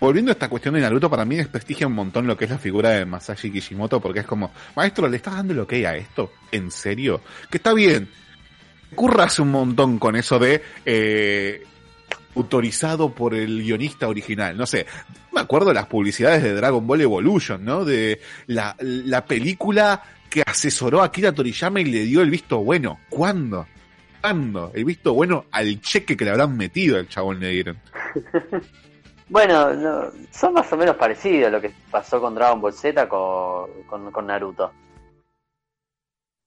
Volviendo a esta cuestión de Naruto, para mí desprestigia un montón lo que es la figura de Masashi Kishimoto, porque es como, maestro, ¿le estás dando lo que a esto? ¿En serio? Que está bien. Curras un montón con eso de eh, autorizado por el guionista original. No sé, me acuerdo de las publicidades de Dragon Ball Evolution, ¿no? De la, la película que asesoró a Akira Toriyama y le dio el visto bueno. ¿Cuándo? ¿Cuándo? El visto bueno al cheque que le habrán metido al chabón le dieron. Bueno, no, son más o menos parecidos lo que pasó con Dragon Ball Z con, con, con Naruto.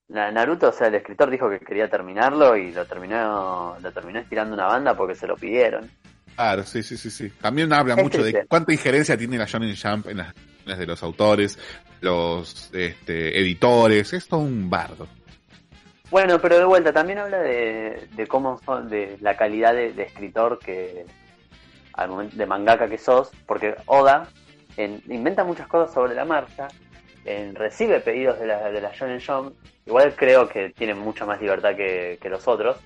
Na- Naruto, o sea, el escritor dijo que quería terminarlo y lo terminó, lo terminó estirando una banda porque se lo pidieron. Claro, sí, sí, sí, sí. También habla Es mucho de cuánta injerencia tiene la Shonen Jump en las de los autores, los este, editores. Es todo un bardo. Bueno, pero de vuelta, también habla de, de cómo son, de la calidad de, de escritor que, al momento, de mangaka que sos, porque Oda en- inventa muchas cosas sobre la marcha, en- recibe pedidos de la, de la Shonen Jump, igual creo que tiene mucha más libertad que, que los otros,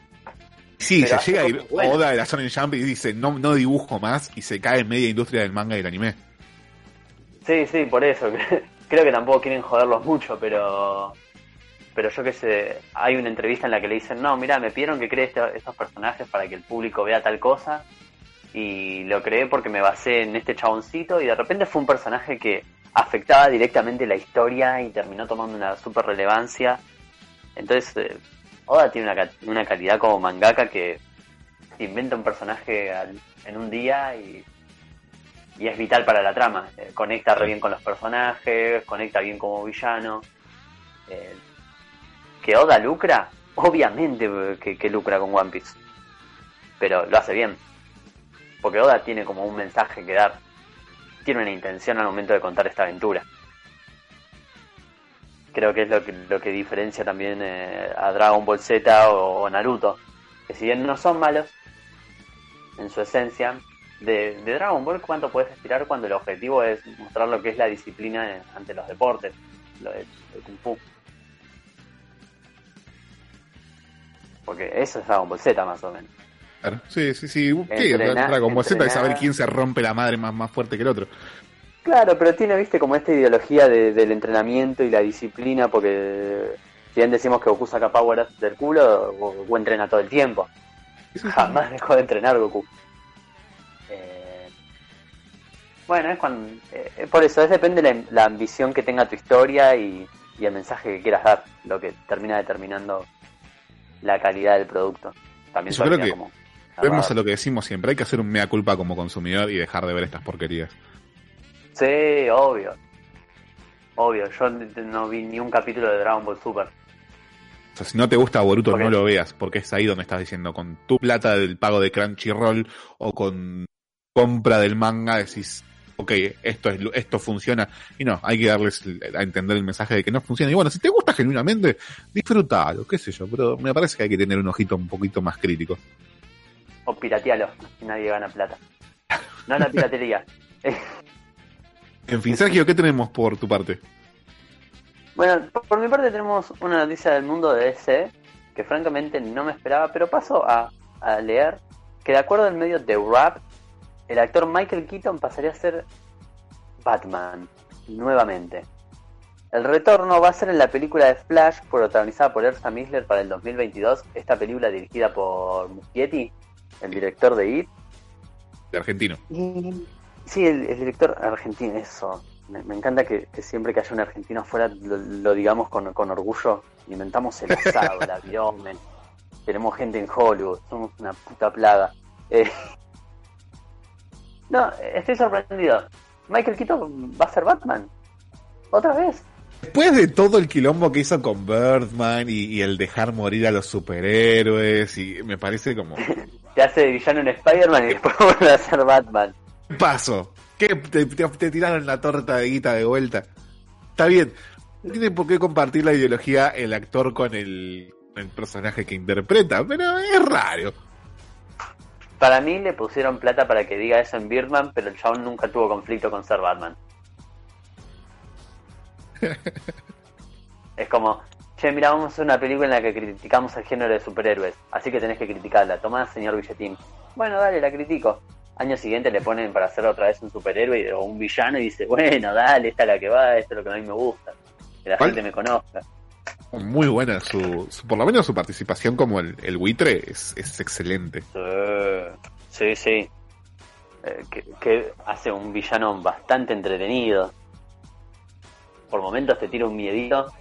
Sí, se llega buenas. Oda de la Shonen Jump y dice, no, no dibujo más, y se cae en media industria del manga y del anime. Sí, sí, por eso. Creo que tampoco quieren joderlos mucho, pero. Pero yo qué sé, hay una entrevista en la que le dicen, no, mira, me pidieron que cree este- estos personajes para que el público vea tal cosa. Y lo creé porque me basé en este chaboncito y de repente fue un personaje que afectaba directamente la historia y terminó tomando una super relevancia. Entonces, eh, Oda tiene una, una calidad como mangaka que inventa un personaje al- en un día y y es vital para la trama. Eh, conecta re bien con los personajes, conecta bien como villano. Eh, que Oda lucra, obviamente eh, que, que lucra con One Piece, pero lo hace bien. Porque Oda tiene como un mensaje que dar, tiene una intención al momento de contar esta aventura. Creo que es lo que, lo que diferencia también eh, a Dragon Ball Z o, Naruto, que si bien no son malos en su esencia, de, Dragon Ball cuánto puedes aspirar cuando el objetivo es mostrar lo que es la disciplina en- ante los deportes, lo de Kung Fu. Porque eso es Dragon Ball Z más o menos. Claro. Sí, sí, sí. ¿Qué? Entrenar- Dragon Ball Z de saber quién se rompe la madre más, más fuerte que el otro. Claro, pero tiene, viste, como esta ideología de- del entrenamiento y la disciplina, porque si bien decimos que Goku saca power del culo, Goku entrena todo el tiempo. Jamás dejó de entrenar Goku. Eh, bueno, es cuando, eh, por eso, es depende la, la ambición que tenga tu historia y, y el mensaje que quieras dar, lo que termina determinando la calidad del producto. También Yo creo que como Vemos a lo que decimos siempre, hay que hacer un mea culpa como consumidor y dejar de ver estas porquerías. Sí, obvio. Obvio, yo no vi ni un capítulo de Dragon Ball Super. O sea, si no te gusta Boruto, no lo veas, porque es ahí donde estás diciendo, con tu plata del pago de Crunchyroll o con compra del manga, decís, ok, esto es esto funciona. Y no, hay que darles a entender el mensaje de que no funciona. Y bueno, si te gusta genuinamente, disfrútalo, qué sé yo, pero me parece que hay que tener un ojito un poquito más crítico. O piratealo, así nadie gana plata. No la piratería. En fin, Sergio, ¿qué tenemos por tu parte? Bueno, por, mi parte tenemos una noticia del mundo de DC que francamente no me esperaba, pero paso a, a leer que de acuerdo al medio de Rap, el actor Michael Keaton pasaría a ser Batman nuevamente. El retorno va a ser en la película de Flash, protagonizada por Ersa Miller para el 2022. Esta película dirigida por Muschietti, el director de It, De argentino. y- Sí, el, el director argentino, eso. Me, me encanta que, que siempre que haya un argentino afuera lo, lo digamos con, con orgullo. Inventamos el asado, el avión, tenemos gente en Hollywood, somos una puta plaga. Eh, no, estoy sorprendido. Michael Keaton va a ser Batman. ¿Otra vez? Después de todo el quilombo que hizo con Birdman y, y el dejar morir a los superhéroes, y me parece como, Te hace de villano en Spider-Man y después vuelve a ser Batman. ¿qué pasó? ¿Qué? Te, te- te tiraron la torta de guita de vuelta? Está bien, no tiene por qué compartir la ideología el actor con el, el personaje que interpreta, pero es raro. Para mí le pusieron plata para que diga eso en Birdman, pero el chabón nunca tuvo conflicto con ser Batman. es como, che, mira, vamos a hacer una película en la que criticamos al género de superhéroes, así que tenés que criticarla. Tomá, señor Billetín. Bueno, dale, la critico. Año siguiente le ponen para hacer otra vez un superhéroe o un villano y dice, bueno, dale, esta es la que va, esto es lo que a mí me gusta. Que la ¿Cuál? gente me conozca. Muy buena su, su- por lo menos su participación como el, el buitre es, es excelente. Sí, sí. Eh, que, que hace un villano bastante entretenido. Por momentos te tira un miedito.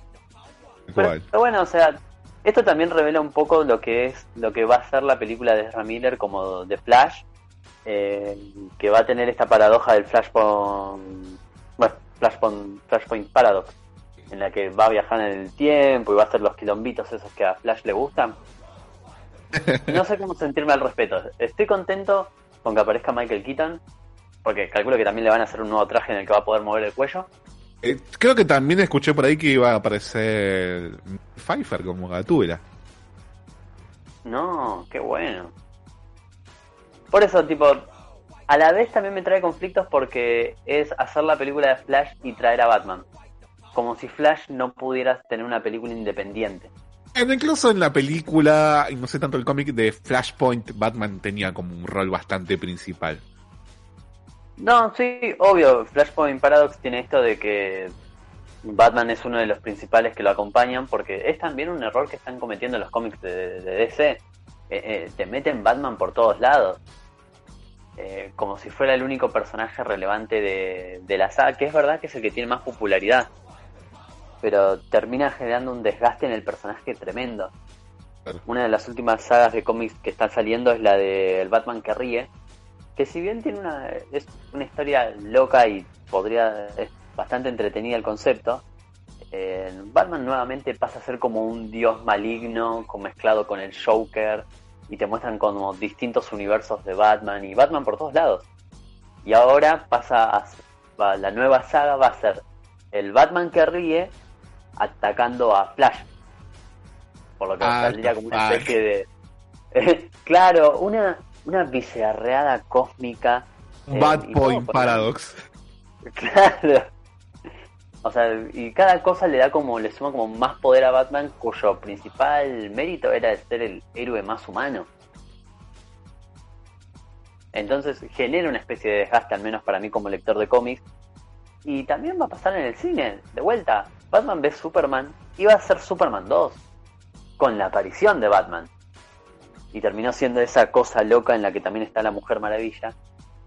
Pero bueno, o sea, esto también revela un poco lo que es lo que va a ser la película de Ezra Miller como de Flash, eh, que va a tener esta paradoja del Flashpoint, bueno, Flashpoint, Flashpoint Paradox, en la que va a viajar en el tiempo y va a hacer los quilombitos esos que a Flash le gustan. No sé cómo sentirme al respecto. Estoy contento con que aparezca Michael Keaton, porque calculo que también le van a hacer un nuevo traje en el que va a poder mover el cuello. Eh, creo que también escuché por ahí que iba a aparecer Pfeiffer como Gatúbela. No, qué bueno. Por eso, tipo, a la vez también me trae conflictos porque es hacer la película de Flash y traer a Batman. Como si Flash no pudiera tener una película independiente. Incluso en la película, y no sé tanto el cómic de Flashpoint, Batman tenía como un rol bastante principal. No, sí, obvio, Flashpoint Paradox tiene esto de que Batman es uno de los principales que lo acompañan, porque es también un error que están cometiendo los cómics de, DC. Eh, eh, te meten Batman por todos lados. Eh, como si fuera el único personaje relevante de, de la saga, que es verdad que es el que tiene más popularidad pero termina generando un desgaste en el personaje tremendo. Una de las últimas sagas de cómics que está saliendo es la de El Batman que ríe, que si bien tiene una, es una historia loca y podría es bastante entretenida el concepto, eh, Batman nuevamente pasa a ser como un dios maligno mezclado con el Joker y te muestran como distintos universos de Batman y Batman por todos lados. Y ahora pasa a, la nueva saga va a ser el Batman que ríe atacando a Flash. Por lo que ah, saldría como una especie de. claro, una, una bizarreada cósmica. Eh, Bad Point Paradox. Claro. O sea, y cada cosa le da como, le suma como más poder a Batman, cuyo principal mérito era de ser el héroe más humano. Entonces genera una especie de desgaste, al menos para mí como lector de cómics. Y también va a pasar en el cine, de vuelta. Batman v Superman iba a ser Superman 2, con la aparición de Batman. Y terminó siendo esa cosa loca en la que también está la Mujer Maravilla.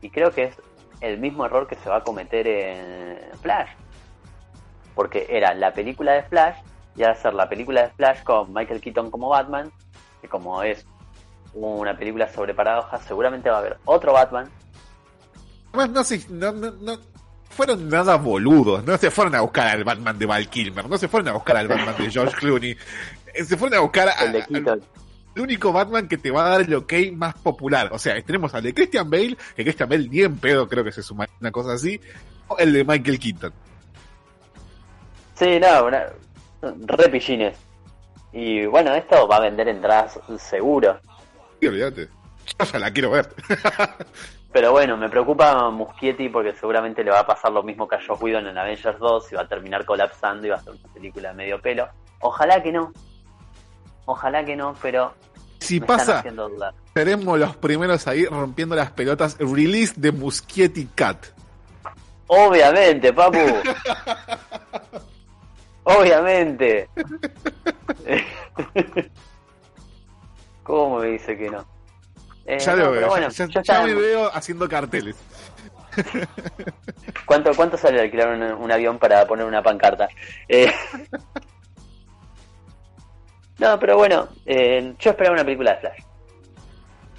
Y creo que es el mismo error que se va a cometer en Flash. Porque era la película de Flash y ahora ser la película de Flash con Michael Keaton como Batman, que como es una película sobre paradojas, seguramente va a haber otro Batman. No, no, no, fueron nada boludos, no se fueron a buscar al Batman de Val Kilmer, no se fueron a buscar al Batman de George Clooney, eh, se fueron a buscar al, el único Batman que te va a dar el ok más popular. O sea, tenemos al de Christian Bale, que Christian Bale ni en pedo creo que se suma una cosa así, o el de Michael Keaton. Sí, no, una, re pillines. Y bueno, esto va a vender entradas seguro. Sí, olvídate. Yo ya la quiero ver. Pero bueno, me preocupa Muschietti porque seguramente le va a pasar lo mismo que a Josh Whedon en Avengers 2 y va a terminar colapsando y va a ser una película de medio pelo. Ojalá que no. Ojalá que no, pero si pasa, seremos los primeros ahí rompiendo las pelotas. Release de Muschietti Cat. Obviamente, papu. Obviamente. ¿Cómo me dice que no? Eh, ya lo veo, ya, me veo haciendo carteles. ¿Cuánto, ¿Cuánto sale alquilar un, avión para poner una pancarta? Eh, no, pero bueno, eh, yo esperaba una película de Flash.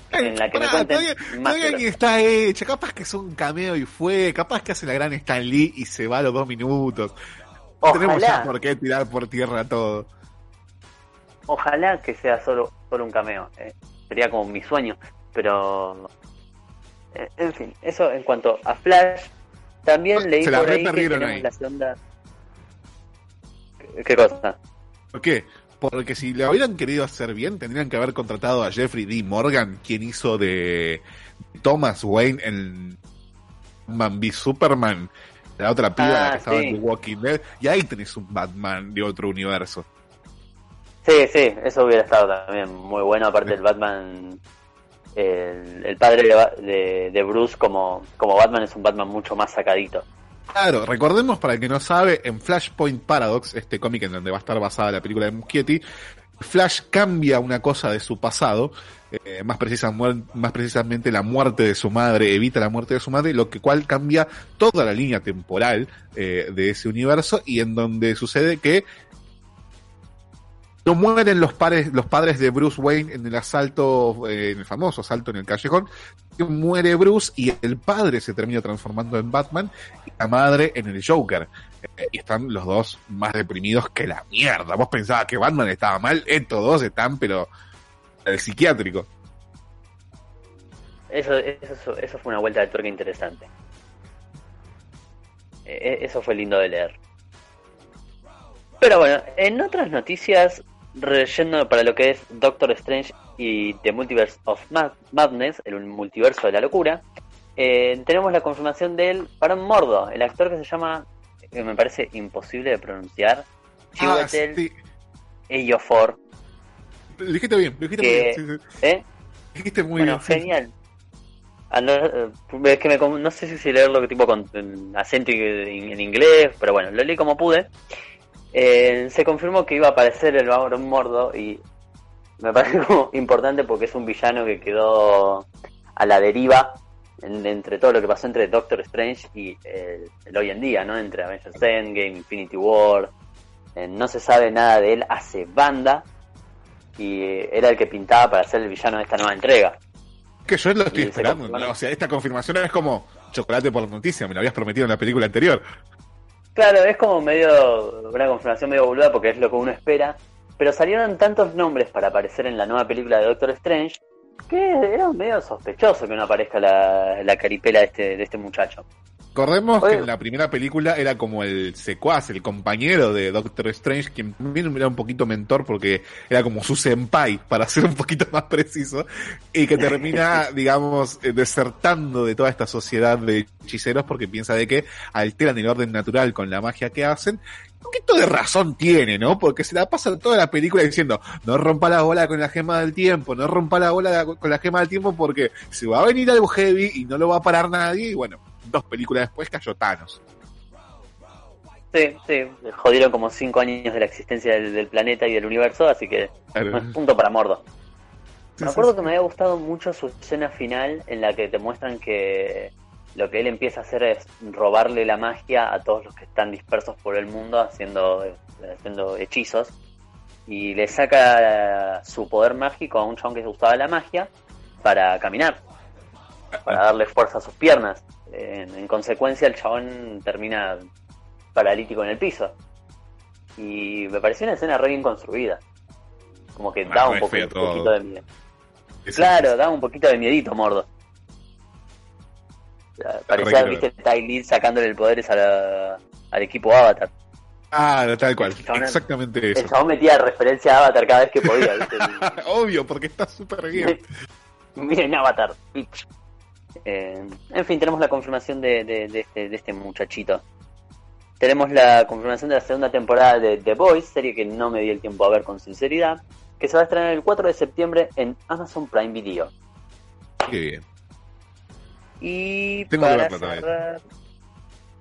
En la que me cuenten todavía, que está hecha, capaz que es un cameo y fue, capaz que hace la gran Stan Lee y se va a los dos minutos. Tenemos ya por qué tirar por tierra todo. Ojalá que sea solo, solo un cameo. Sería como mi sueño pero eh, en fin, eso en cuanto a Flash, también leí por ahí que tenemos la. ¿Qué cosa? ¿Por qué? Porque si le hubieran querido hacer bien, tendrían que haber contratado a Jeffrey D. Morgan, quien hizo de Thomas Wayne en Man v Superman, la otra piba la que ah, estaba en The Walking Dead, y ahí tenés un Batman de otro universo. Sí, sí, eso hubiera estado también muy bueno, aparte del Batman el, padre de, Bruce como, como Batman es un Batman mucho más sacadito. Claro, recordemos para el que no sabe, en Flashpoint Paradox, este cómic en donde va a estar basada la película de Muschietti, Flash cambia una cosa de su pasado, eh, más, precisa, más precisamente la muerte de su madre, evita la muerte de su madre, lo que cual cambia toda la línea temporal eh, de ese universo y en donde sucede que no mueren los, padres, los padres de Bruce Wayne en el asalto, eh, en el famoso asalto en el callejón. Muere Bruce y el padre se termina transformando en Batman y la madre en el Joker. Eh, y están los dos más deprimidos que la mierda. Vos pensabas que Batman estaba mal, estos dos están, pero el psiquiátrico. Eso, eso, eso fue una vuelta de tuerca interesante. Eh, eso fue lindo de leer. Pero bueno, en otras noticias, relleno para lo que es Doctor Strange y The Multiverse of Madness, el multiverso de la locura, eh, tenemos la confirmación del Barón Mordo, el actor que se llama, que me parece imposible de pronunciar, Ah, Chiwetel sí. Ejiofor. Lo dijiste bien, lo dijiste Que- bien. sí, sí. ¿Eh? Dijiste muy bueno, bien. sí, sí. genial. Ah, no, eh, es que me no sé si leerlo tipo con en acento en, en inglés, pero bueno, lo leí como pude. Eh, se confirmó que iba a aparecer el Barón Mordo y me parece como importante porque es un villano que quedó a la deriva en- entre todo lo que pasó entre Doctor Strange y el, el hoy en día, ¿no? Entre Avengers Endgame, Infinity War. Eh, no se sabe nada de él hace banda y eh, era el que pintaba para ser el villano de esta nueva entrega. Que yo lo estoy Y esperando. O sea, esta confirmación es como chocolate por la noticia, me lo habías prometido en la película anterior. Claro, es como medio una confirmación medio boluda porque es lo que uno espera, pero salieron tantos nombres para aparecer en la nueva película de Doctor Strange que era medio sospechoso que no aparezca la, la caripela de este, de este muchacho. Recordemos Oye. que en la primera película era como el secuaz, el compañero de Doctor Strange, quien también era un poquito mentor porque era como su senpai, para ser un poquito más preciso, y que termina, digamos, eh, desertando de toda esta sociedad de hechiceros porque piensa de que alteran el orden natural con la magia que hacen. Un poquito de razón tiene, ¿no? Porque se la pasa toda la película diciendo, no rompa la bola con la gema del tiempo, no rompa la bola con la gema del tiempo porque se va a venir algo heavy y no lo va a parar nadie y bueno, dos películas después cayó Thanos. Sí, sí, jodieron como cinco años de la existencia del, del planeta y del universo, así que no es punto para Mordo. Sí, Me sí, acuerdo sí. que me había gustado mucho su escena final en la que te muestran que lo que él empieza a hacer es robarle la magia a todos los que están dispersos por el mundo haciendo, haciendo hechizos y le saca su poder mágico a un chabón que se gustaba la magia para caminar, para darle fuerza a sus piernas. En, en consecuencia el chabón termina paralítico en el piso. Y me pareció una escena re bien construida. Como que Ah, da un, poco, poquito de miedo. Es- Claro, da un poquito de miedito, Mordo. Parecía, Re viste, Ty Lee sacándole el poderes a la- al equipo Avatar. Ah, tal cual. Chabón, Exactamente El eso. chabón metía referencia a Avatar cada vez que podía, ¿viste? Obvio, porque está súper bien. Miren Avatar, bitch. Eh, en fin, tenemos la confirmación de, de- de este, de este muchachito. Tenemos la confirmación de la segunda temporada de The Boys, serie que no me di el tiempo a ver con sinceridad, que se va a estrenar el 4 de septiembre en Amazon Prime Video. Qué bien. Y Tengo que para cerrar...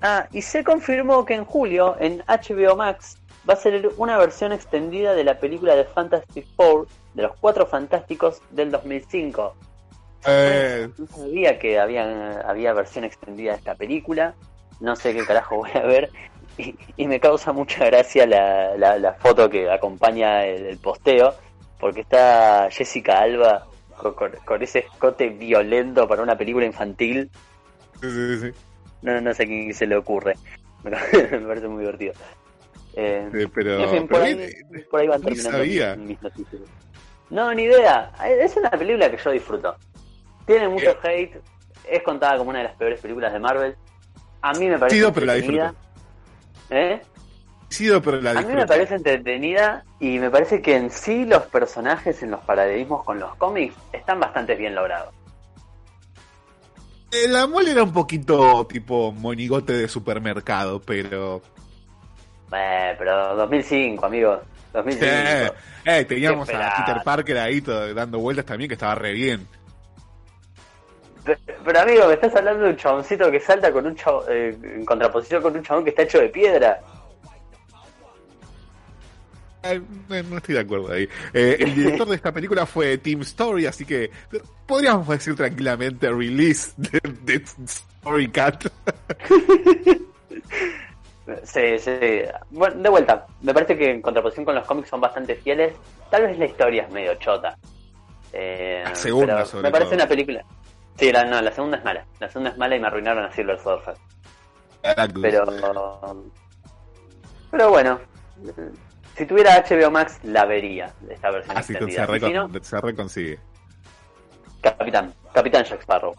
Ah, y se confirmó que en julio en HBO Max va a ser una versión extendida de la película de Fantastic Four de los Cuatro Fantásticos del 2005. Eh, No sabía que había, había versión extendida de esta película. No sé qué carajo voy a ver. Y, y me causa mucha gracia la, la, la foto que acompaña el, el posteo. Porque está Jessica Alba con, con- con ese escote violento para una película infantil. sí, sí, sí. No, no sé a quién se le ocurre. Me parece muy divertido. Eh, Eh, pero, en fin, por pero ahí, bien, por ahí van ni terminando sabía. mis noticias. No, ni idea. Es una película que yo disfruto. Tiene mucho Eh. hate. Es contada como una de las peores películas de Marvel. A mí me parece Sido, pero la. ¿Eh? Sido, pero la A mí me disfruto. parece entretenida y me parece que en sí los personajes en los paralelismos con los cómics están bastante bien logrados. Eh, La mole era un poquito tipo monigote de supermercado, pero. Eh, pero 2005, amigo. 2005. Eh, eh, teníamos a. Peter Parker ahí todo- dando vueltas también, que estaba re bien. Pero, amigo, me estás hablando de un chaboncito que salta con un chavo, eh, en contraposición con un chabón que está hecho de piedra. No, estoy de acuerdo ahí. Eh, el director de esta película fue Team Story, así que podríamos decir tranquilamente release de, de Story Cat. Sí, sí. Bueno, de vuelta, me parece que en contraposición con los cómics son bastante fieles. Tal vez la historia es medio chota. Eh, La segunda, pero sobre Me parece todo. una película. Sí, la, no, la segunda es mala. La segunda es mala y me arruinaron a Silver Surfer. Pero. Pero bueno. Si tuviera HBO Max, la vería. Esta versión Así que extendida. se, Y si no, se reconsigue. Capitán. Capitán Jack Sparrow.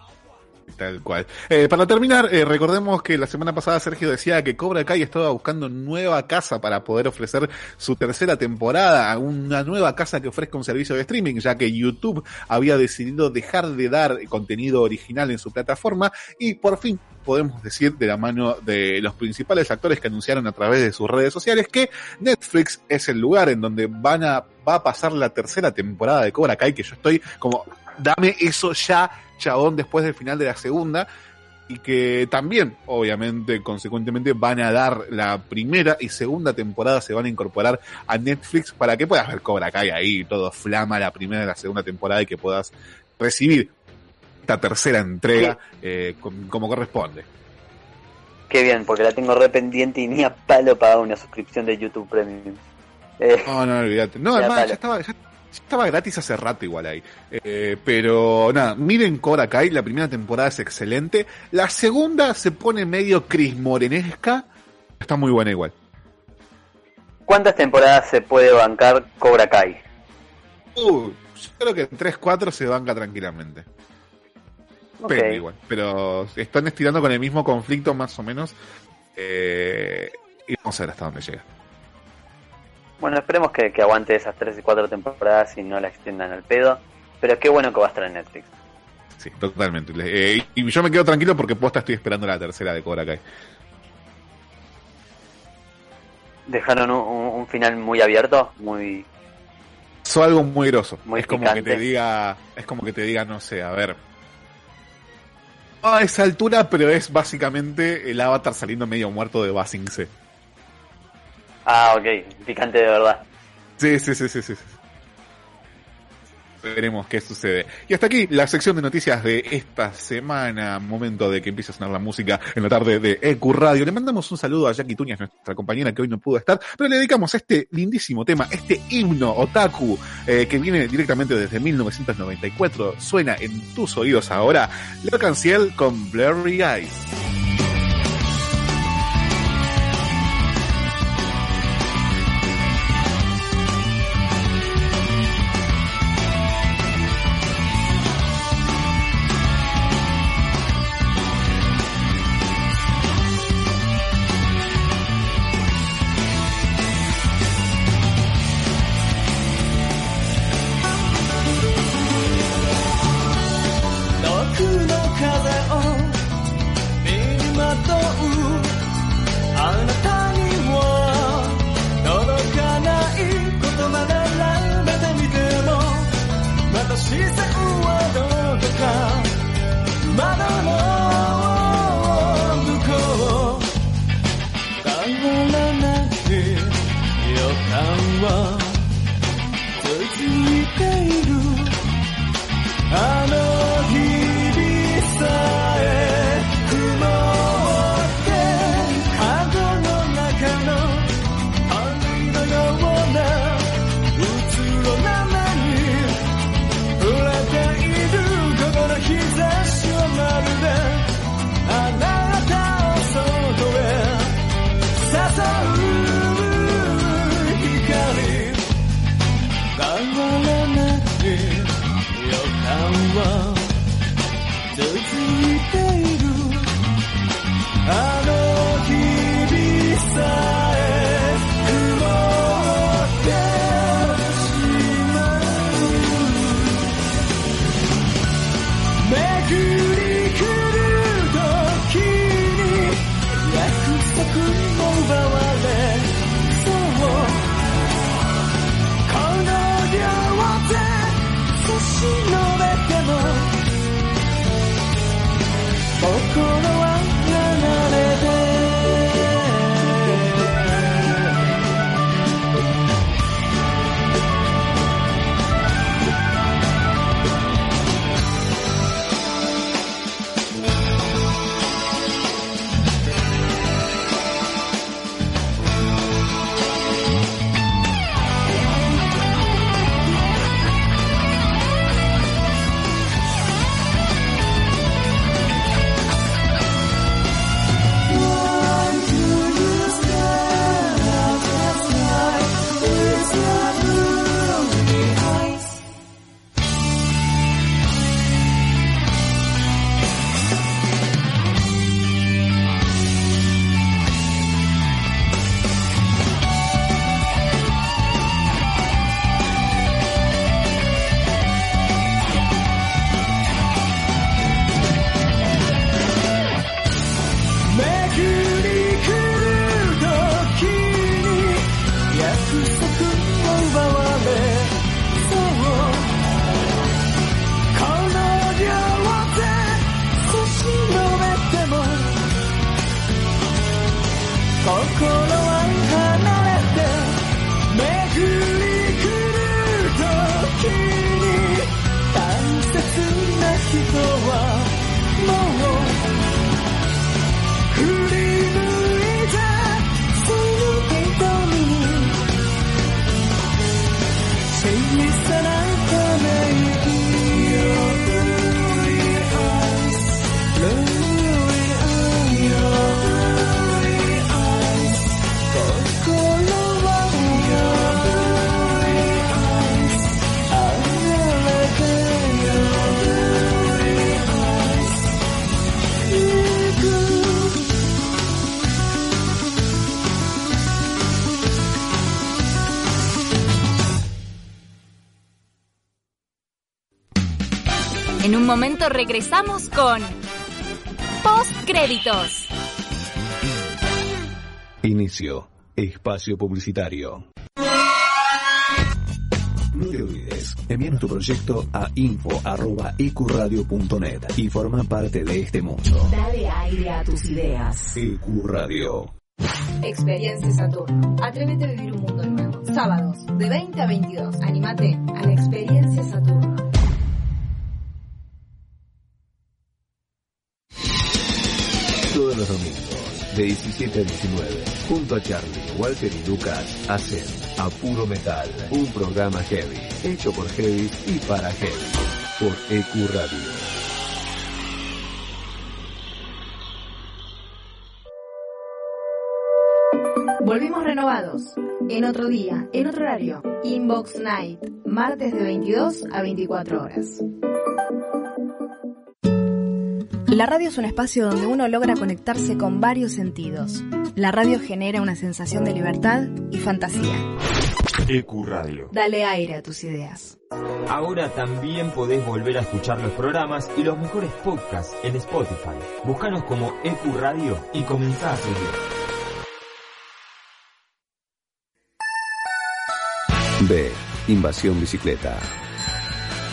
Tal cual. Eh, para terminar, eh, recordemos que la semana pasada Sergio decía que Cobra Kai estaba buscando nueva casa para poder ofrecer su tercera temporada, una nueva casa que ofrezca un servicio de streaming, ya que YouTube había decidido dejar de dar contenido original en su plataforma y por fin podemos decir de la mano de los principales actores que anunciaron a través de sus redes sociales que Netflix es el lugar en donde van a, va a pasar la tercera temporada de Cobra Kai, que yo estoy como, dame eso ya, chabón, después del final de la segunda. Y que también, obviamente, consecuentemente, van a dar la primera y segunda temporada, se van a incorporar a Netflix para que puedas ver Cobra Kai ahí, todo flama la primera y la segunda temporada y que puedas recibir esta tercera entrega eh, com- como corresponde. Qué bien, porque la tengo re pendiente y ni a palo pagado una suscripción de YouTube Premium. Eh, No, no, olvídate. No, además, ya estaba, ya estaba gratis hace rato igual ahí. Eh, pero nada, miren Cobra Kai, la primera temporada es excelente. La segunda se pone medio Chris Morenesca. Está muy buena igual. ¿Cuántas temporadas se puede bancar Cobra Kai? Uh, yo creo que en 3-4 se banca tranquilamente. Depende igual. Pero están estirando con el mismo conflicto más o menos. Eh, y vamos a ver hasta dónde llega. Bueno, esperemos que, que aguante esas 3 y 4 temporadas y no la extiendan al pedo. Pero qué bueno que va a estar en Netflix. Sí, totalmente. Eh, y yo me quedo tranquilo porque posta estoy esperando la tercera de Cobra Kai. Dejaron un, final muy abierto, muy... Pasó algo muy groso. Muy es como que te diga, es como que te diga, no sé, a ver. No a esa altura, pero es básicamente el avatar saliendo medio muerto de Basing C. Ah, ok, picante de verdad. Sí, sí, sí, sí, sí. Veremos qué sucede. Y hasta aquí la sección de noticias de esta semana. Momento de que empiece a sonar la música en la tarde de EQ Radio. Le mandamos un saludo a Jackie Tuñas, nuestra compañera que hoy no pudo estar, pero le dedicamos este lindísimo tema, este himno otaku, eh, que viene directamente desde 1994. Suena en tus oídos ahora. Leo Canciel con Blurry Eyes. Momento regresamos con Post Créditos. Inicio. Espacio publicitario. No te olvides, envíanos tu proyecto a info.ecuradio.net y forma parte de este mundo. Dale aire a tus ideas. Ecuradio. Experiencia Saturno. Atrévete a vivir un mundo nuevo. Sábados, de 20 a 22. Anímate a la Experiencia Saturno. Los domingos, de 17 a 19, junto a Charlie, Walter y Lucas, hacen A Puro Metal, un programa heavy, hecho por heavy y para heavy, por EQ Radio. Volvimos renovados. En otro día, en otro horario. Inbox Night. Martes de 22 a 24 horas. La radio es un espacio donde uno logra conectarse con varios sentidos. La radio genera una sensación de libertad y fantasía. EQ Radio. Dale aire a tus ideas. Ahora también podés volver a escuchar los programas y los mejores podcasts en Spotify. Búscanos como EQ Radio y comenzá a seguir. B. Invasión bicicleta.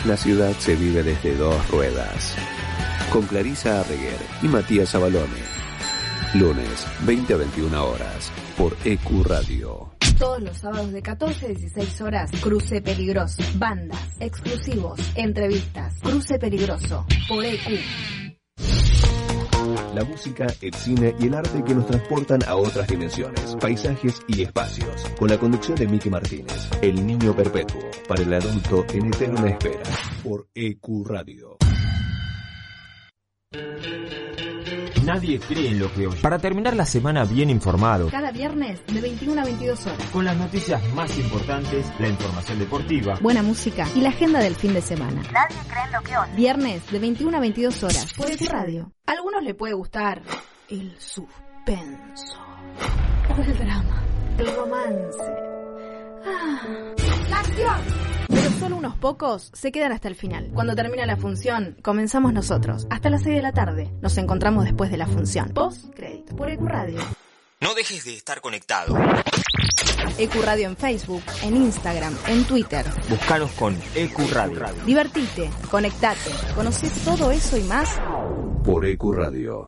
La ciudad se vive desde dos ruedas. Con Clarisa Arreguer y Matías Abalone. Lunes, 20 a 21 horas, por EQ Radio. Todos los sábados de 14 a 16 horas, Cruce Peligroso. Bandas, exclusivos, entrevistas. Cruce Peligroso, por EQ. La música, el cine y el arte que nos transportan a otras dimensiones, paisajes y espacios. Con la conducción de Miki Martínez, El Niño Perpetuo, para el adulto en eterna espera, por EQ Radio. Nadie cree en lo que oye. Para terminar la semana bien informado, Cada viernes de 21 a 22 horas. con las noticias más importantes, la información deportiva, Buena música y la agenda del fin de semana. Nadie cree en lo que oye. Viernes de 21 a 22 horas por EQ Radio. A algunos le puede gustar el suspenso, o el drama, el romance. Ah, ¡La acción! Pero solo unos pocos se quedan hasta el final. Cuando termina la función, comenzamos nosotros. Hasta las 6 de la tarde. Nos encontramos después de la función. Post crédito por EQ Radio. No dejes de estar conectado. EQ Radio en Facebook, en Instagram, en Twitter. Búscanos con EQ Radio. Divertite, conectate, conoce todo eso y más. Por EQ Radio.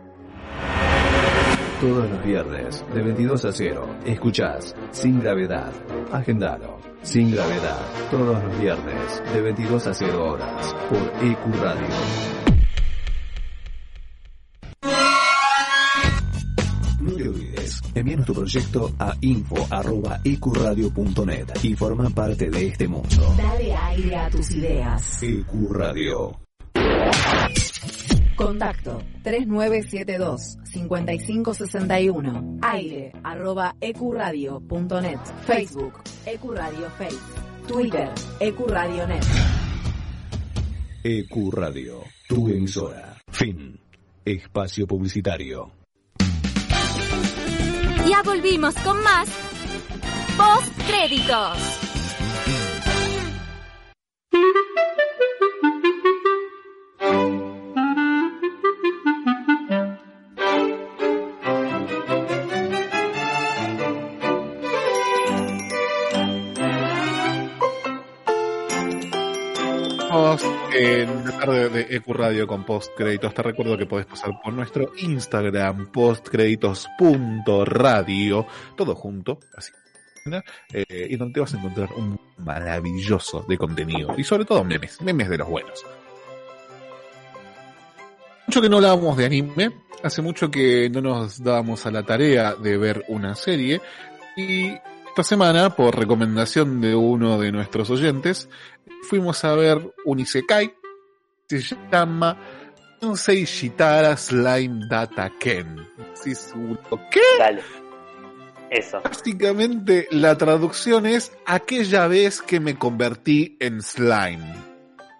Todos los viernes, de 22 a 0, escuchás Sin Gravedad. Agendalo. Sin Gravedad. Todos los viernes, de 22 a 0 horas, por EQ Radio. No te olvides, envíanos tu proyecto a info.ecuradio.net y forma parte de este mundo. Dale aire a tus ideas. EQ Radio. Contacto 3972-5561. Aire arroba ecuradio.net. Facebook Ecuradio Face. Twitter Ecuradio.net. EQ E Radio, tu emisora. Fin. Espacio publicitario. Ya volvimos con más Post Créditos. En la tarde de EQ Radio con postcréditos. Te recuerdo que podés pasar por nuestro Instagram, postcréditos.radio, todo junto, así. Eh, y donde vas a encontrar un maravilloso de contenido. Y sobre todo memes, memes de los buenos. Mucho que no hablábamos de anime, hace mucho que no nos dábamos a la tarea de ver una serie. Y esta semana, por recomendación de uno de nuestros oyentes, fuimos a ver un Isekai. Se llama Tensei Shitara Slime Data Ken. Sí. ¿Qué? Dale. Eso. Básicamente la traducción es aquella vez que me convertí en slime.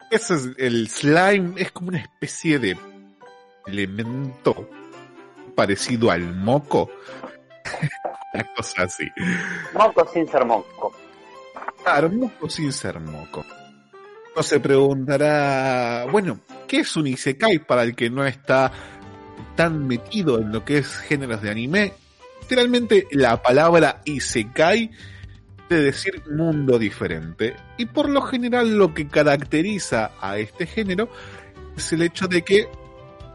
Ese es el slime, es como una especie de elemento parecido al moco. una cosa así. Moco sin ser moco. Claro, moco sin ser moco. No se preguntará, bueno, ¿qué es un isekai para el que no está tan metido en lo que es géneros de anime? Literalmente la palabra isekai de decir mundo diferente. Y por lo general lo que caracteriza a este género es el hecho de que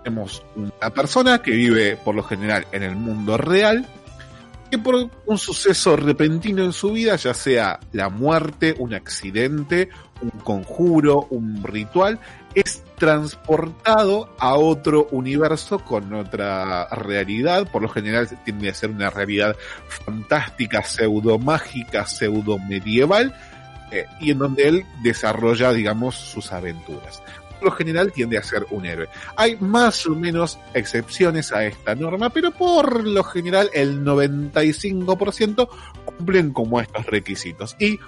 tenemos una persona que vive por lo general en el mundo real, que por un suceso repentino en su vida, ya sea la muerte, un accidente, un conjuro, un ritual, es transportado a otro universo con otra realidad. Por lo general tiende a ser una realidad fantástica, pseudo mágica, pseudo medieval, eh, y en donde él desarrolla, digamos, sus aventuras. Lo general tiende a ser un héroe. Hay más o menos excepciones a esta norma, pero por lo general el 95% cumplen como estos requisitos. Y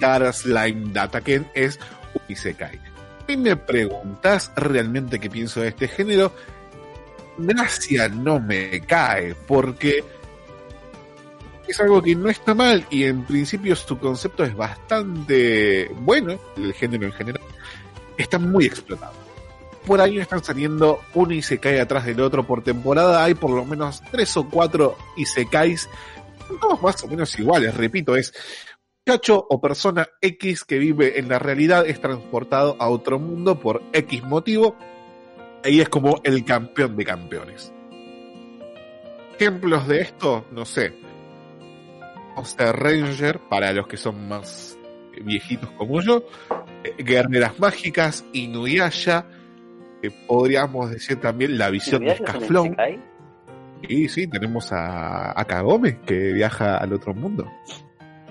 Dara Slime Dataken es un Isekai. Y me preguntas realmente qué pienso de este género, gracia no me cae, porque es algo que no está mal y en principio su concepto es bastante bueno, el género en general, está muy explotado. Por ahí están saliendo uno Isekai atrás del otro por temporada, hay por lo menos tres o cuatro Isekais, todos más o menos iguales, repito, es muchacho o persona X que vive en la realidad es transportado a otro mundo por X motivo. Ahí es como el campeón de campeones. Ejemplos de esto, no sé. Monster Ranger, para los que son más viejitos como yo. Guerreras Mágicas, Inuyasha. eh, podríamos decir también la visión de ¿Inuyasha es un Scaflón. isekai? Y sí, tenemos a, a Kagome que viaja al otro mundo.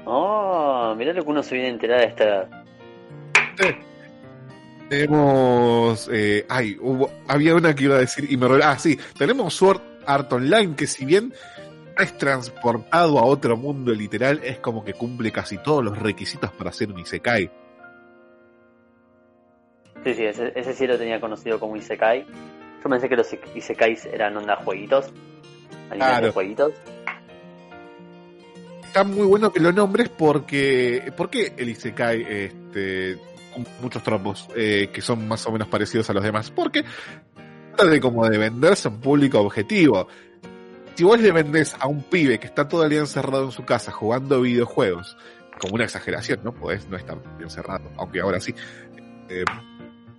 Oh, mirá lo que uno se viene a enterar de esta. Tenemos. Eh, ay, hubo, había una que iba a decir y me. Ah, sí, tenemos Sword Art Online que, si bien es transportado a otro mundo literal, es como que cumple casi todos los requisitos para ser un Isekai. Sí, sí, ese, ese sí lo tenía conocido como Isekai. Yo pensé que los Isekais eran onda jueguitos. Claro. de jueguitos. Está muy bueno que lo nombres porque. ¿Por qué el Isekai este, muchos tropos eh, que son más o menos parecidos a los demás? Porque trata de como de venderse a un público objetivo. Si vos le vendés a un pibe que está todo el día encerrado en su casa jugando videojuegos, como una exageración, ¿no? Podés no estar encerrado, aunque ahora sí. Eh,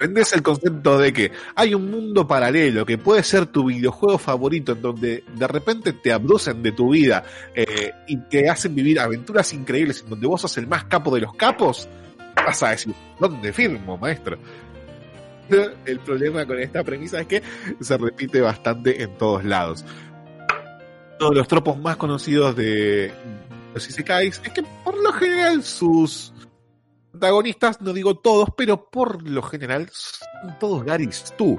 vendés el concepto de que hay un mundo paralelo que puede ser tu videojuego favorito en donde de repente te abducen de tu vida eh, y te hacen vivir aventuras increíbles en donde vos sos el más capo de los capos, vas a decir, ¿dónde firmo, maestro? El problema con esta premisa es que se repite bastante en todos lados. Uno de los tropos más conocidos de los Isekais es que por lo general sus protagonistas, no digo todos, pero por lo general son todos Garis tú.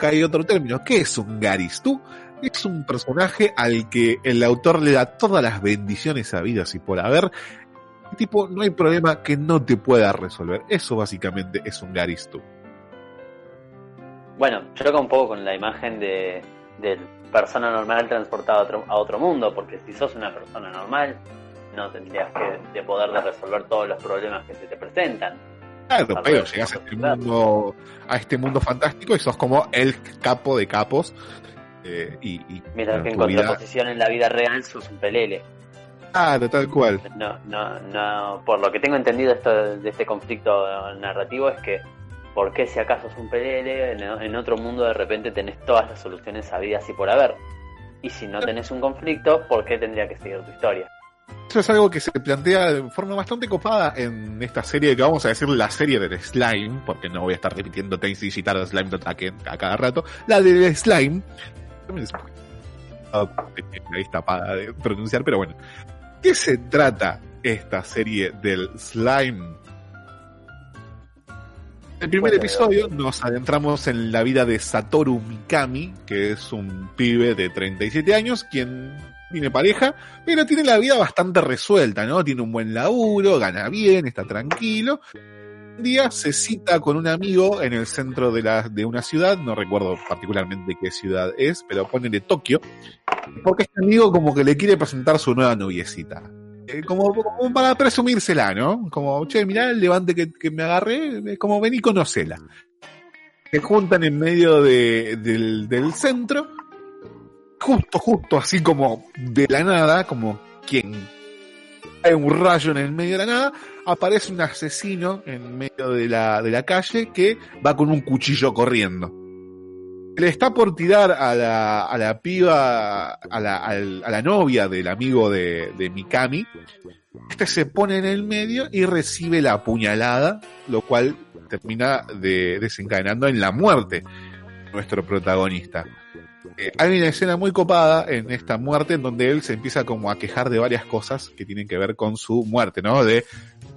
Hay otro término. ¿Qué es un Garis tú? Es un personaje al que el autor le da todas las bendiciones habidas y por haber. Tipo, no hay problema que no te pueda resolver. Eso básicamente es un Garis tú. Bueno, choca un poco con la imagen de, de persona normal transportada a otro, a otro mundo, porque si sos una persona normal, no tendrías que de poder de resolver todos los problemas que se te presentan. Claro, Al pero llegas a este mundo, a este mundo fantástico y sos como el capo de capos. eh, y, y Mientras que en vida- contraposición en la vida real sos un pelele. Claro, tal cual. No, no, no, por lo que tengo entendido esto, de este conflicto narrativo es que ¿por qué si acaso es un pelele en, en otro mundo de repente tenés todas las soluciones sabidas y por haber? Y si no tenés un conflicto, ¿por qué tendría que seguir tu historia? Eso es algo que se plantea de forma bastante copada en esta serie que vamos a decir la serie del slime, porque no voy a estar repitiendo Tensi Digital Slime a cada rato. La del slime. también es muy- ah, Ahí está paga de pronunciar, pero bueno. ¿Qué se trata esta serie del slime? En el primer episodio nos adentramos en la vida de Satoru Mikami, que es un pibe de 37 años, quien tiene pareja, pero tiene la vida bastante resuelta, ¿no? Tiene un buen laburo, gana bien, está tranquilo. Un día se cita con un amigo en el centro de, la, de una ciudad, no recuerdo particularmente qué ciudad es, pero de Tokio, porque este amigo como que le quiere presentar su nueva noviecita. Eh, como, para presumírsela, ¿no? Como, che, mirá el levante que, que me agarré, eh, como ven y conocela. Se juntan en medio de, del, del centro, justo, justo, así como de la nada, como quien cae un rayo en el medio de la nada, aparece un asesino en medio de la, de la calle que va con un cuchillo corriendo. Le está por tirar a la, a la piba, a la, al- a la novia del amigo de, de Mikami. Este se pone en el medio y recibe la puñalada, lo cual termina de, desencadenando en la muerte nuestro protagonista. Eh, hay una escena muy copada en esta muerte en donde él se empieza como a quejar de varias cosas que tienen que ver con su muerte, ¿no? De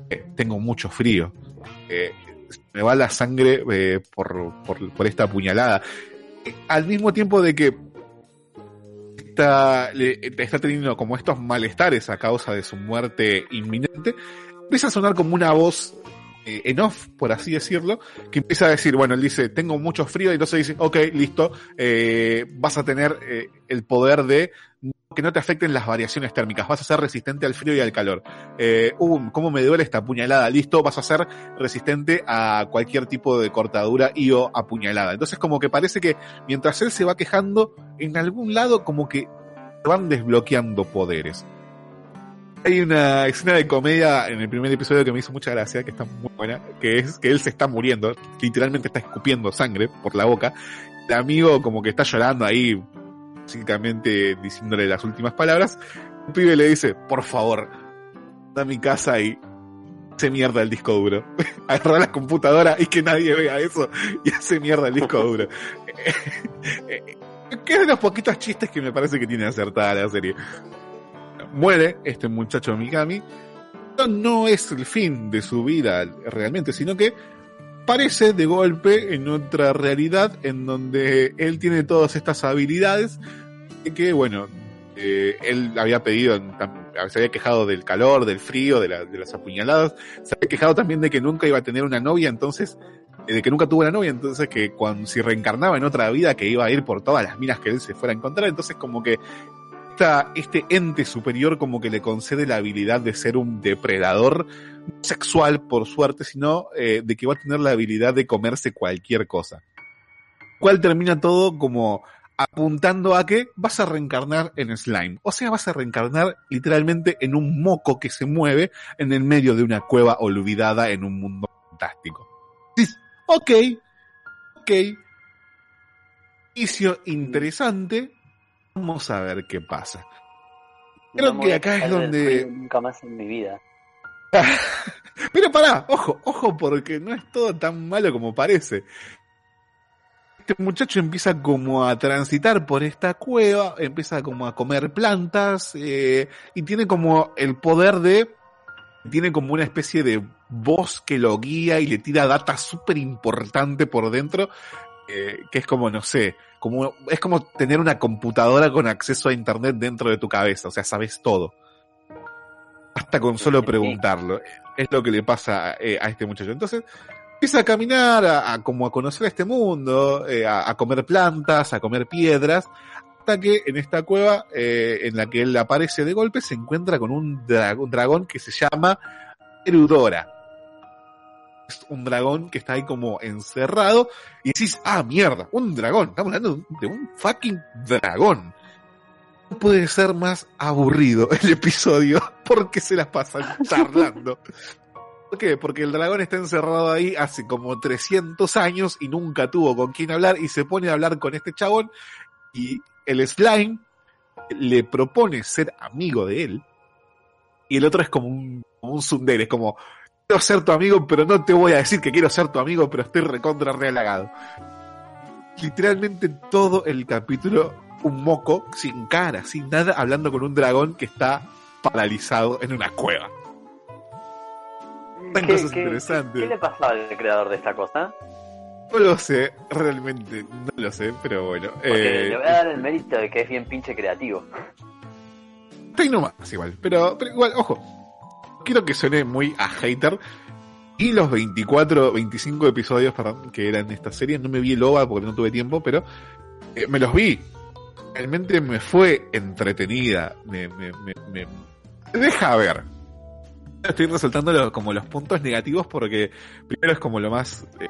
eh, tengo mucho frío, eh, me va la sangre eh, por, por, por esta puñalada. Al mismo tiempo de que está, está teniendo como estos malestares a causa de su muerte inminente, empieza a sonar como una voz eh, en off, por así decirlo, que empieza a decir, bueno, él dice, tengo mucho frío, y entonces dice, ok, listo, eh, vas a tener eh, el poder de que no te afecten las variaciones térmicas, vas a ser resistente al frío y al calor. Eh, uh, cómo me duele esta puñalada, listo, vas a ser resistente a cualquier tipo de cortadura y o apuñalada. Entonces como que parece que mientras él se va quejando, en algún lado como que van desbloqueando poderes. Hay una escena de comedia en el primer episodio que me hizo mucha gracia, que está muy buena, que es que él se está muriendo, literalmente está escupiendo sangre por la boca. El amigo como que está llorando ahí, básicamente diciéndole las últimas palabras. El pibe le dice, por favor, da a mi casa y hace mierda el disco duro. Agarra la computadora y que nadie vea eso y hace mierda el disco duro. que es de los poquitos chistes que me parece que tiene acertada la serie. Muere este muchacho Mikami. No es el fin de su vida realmente, sino que aparece de golpe en otra realidad en donde él tiene todas estas habilidades que, bueno, eh, él había pedido, se había quejado del calor, del frío, de, de las apuñaladas, se había quejado también de que nunca iba a tener una novia, entonces, eh, de que nunca tuvo una novia, entonces que cuando si reencarnaba en otra vida que iba a ir por todas las minas que él se fuera a encontrar, entonces como que este ente superior como que le concede la habilidad de ser un depredador sexual por suerte, sino eh, de que va a tener la habilidad de comerse cualquier cosa. Cual termina todo como apuntando a que vas a reencarnar en slime. O sea, vas a reencarnar literalmente en un moco que se mueve en el medio de una cueva olvidada en un mundo fantástico. Dices, ok, ok. Inicio interesante. Vamos a ver qué pasa. Creo No que acá es donde- Nunca más en mi vida. Pero pará, ojo, ojo, porque no es todo tan malo como parece. Este muchacho empieza como a transitar por esta cueva, empieza como a comer plantas, eh, y tiene como el poder de, tiene como una especie de voz que lo guía y le tira data súper importante por dentro, eh, que es como, no sé, como, es como tener una computadora con acceso a internet dentro de tu cabeza, o sea, sabes todo. Hasta con solo preguntarlo. Es lo que le pasa eh, a este muchacho. Entonces, empieza a caminar, a, a como a conocer este mundo, eh, a, a comer plantas, a comer piedras, hasta que en esta cueva eh, en la que él aparece de golpe se encuentra con un, dra- un dragón que se llama Erudora. Es un dragón que está ahí como encerrado y decís, ah, mierda, un dragón. Estamos hablando de un- fucking dragón. No puede ser más aburrido el episodio porque se las pasan charlando. ¿Por qué? Porque el dragón está encerrado ahí hace como 300 años y nunca tuvo con quién hablar y se pone a hablar con este chabón y el slime le propone ser amigo de él y el otro es como un, como un tsundere, es como quiero ser tu amigo pero no te voy a decir que quiero ser tu amigo pero estoy recontra realagado. Literalmente todo el capítulo un moco sin cara, sin nada, hablando con un dragón que está paralizado en una cueva. Están ¿Qué- cosas qué- interesantes. ¿Qué le pasaba al creador de esta cosa? No lo sé, realmente no lo sé, pero bueno. Porque eh, le voy a dar el mérito de que es bien pinche creativo. está nomás igual. Pero, pero igual, ojo, quiero que suene muy a hater. Y los 24, 25 episodios perdón, que eran esta serie, no me vi el OVA porque no tuve tiempo, pero eh, me los vi. Realmente me fue entretenida. Me, me, me, me deja ver. Estoy resaltando como los puntos negativos porque primero es como lo más eh,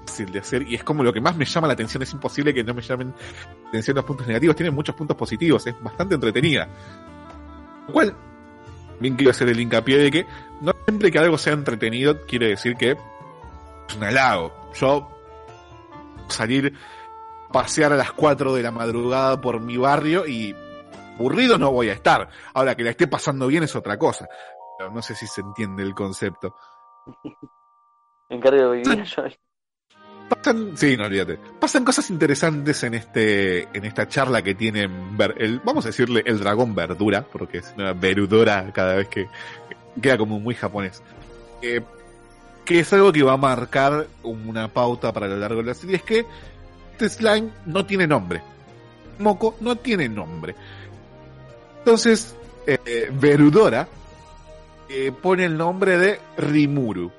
fácil de hacer y es como lo que más me llama la atención. Es imposible que no me llamen la atención los puntos negativos. Tiene muchos puntos positivos. Es bastante entretenida. Lo cual, bien quiero hacer el hincapié de que no siempre que algo sea entretenido quiere decir que es un halago. Yo salir pasear a las 4 de la madrugada por mi barrio y aburrido no voy a estar. Ahora que la esté pasando bien es otra cosa. Pero no sé si se entiende el concepto. Encargo de vivir yo. Pasan, sí, no olvídate. Pasan cosas interesantes en este, en esta charla que tienen, el, vamos a decirle el dragón verdura, porque es una verudora cada vez que queda como muy japonés. Eh, que es algo que va a marcar una pauta para lo largo de la serie, es que este slime no tiene nombre. Moco no tiene nombre. Entonces, eh, Verudora eh, pone el nombre de Rimuru.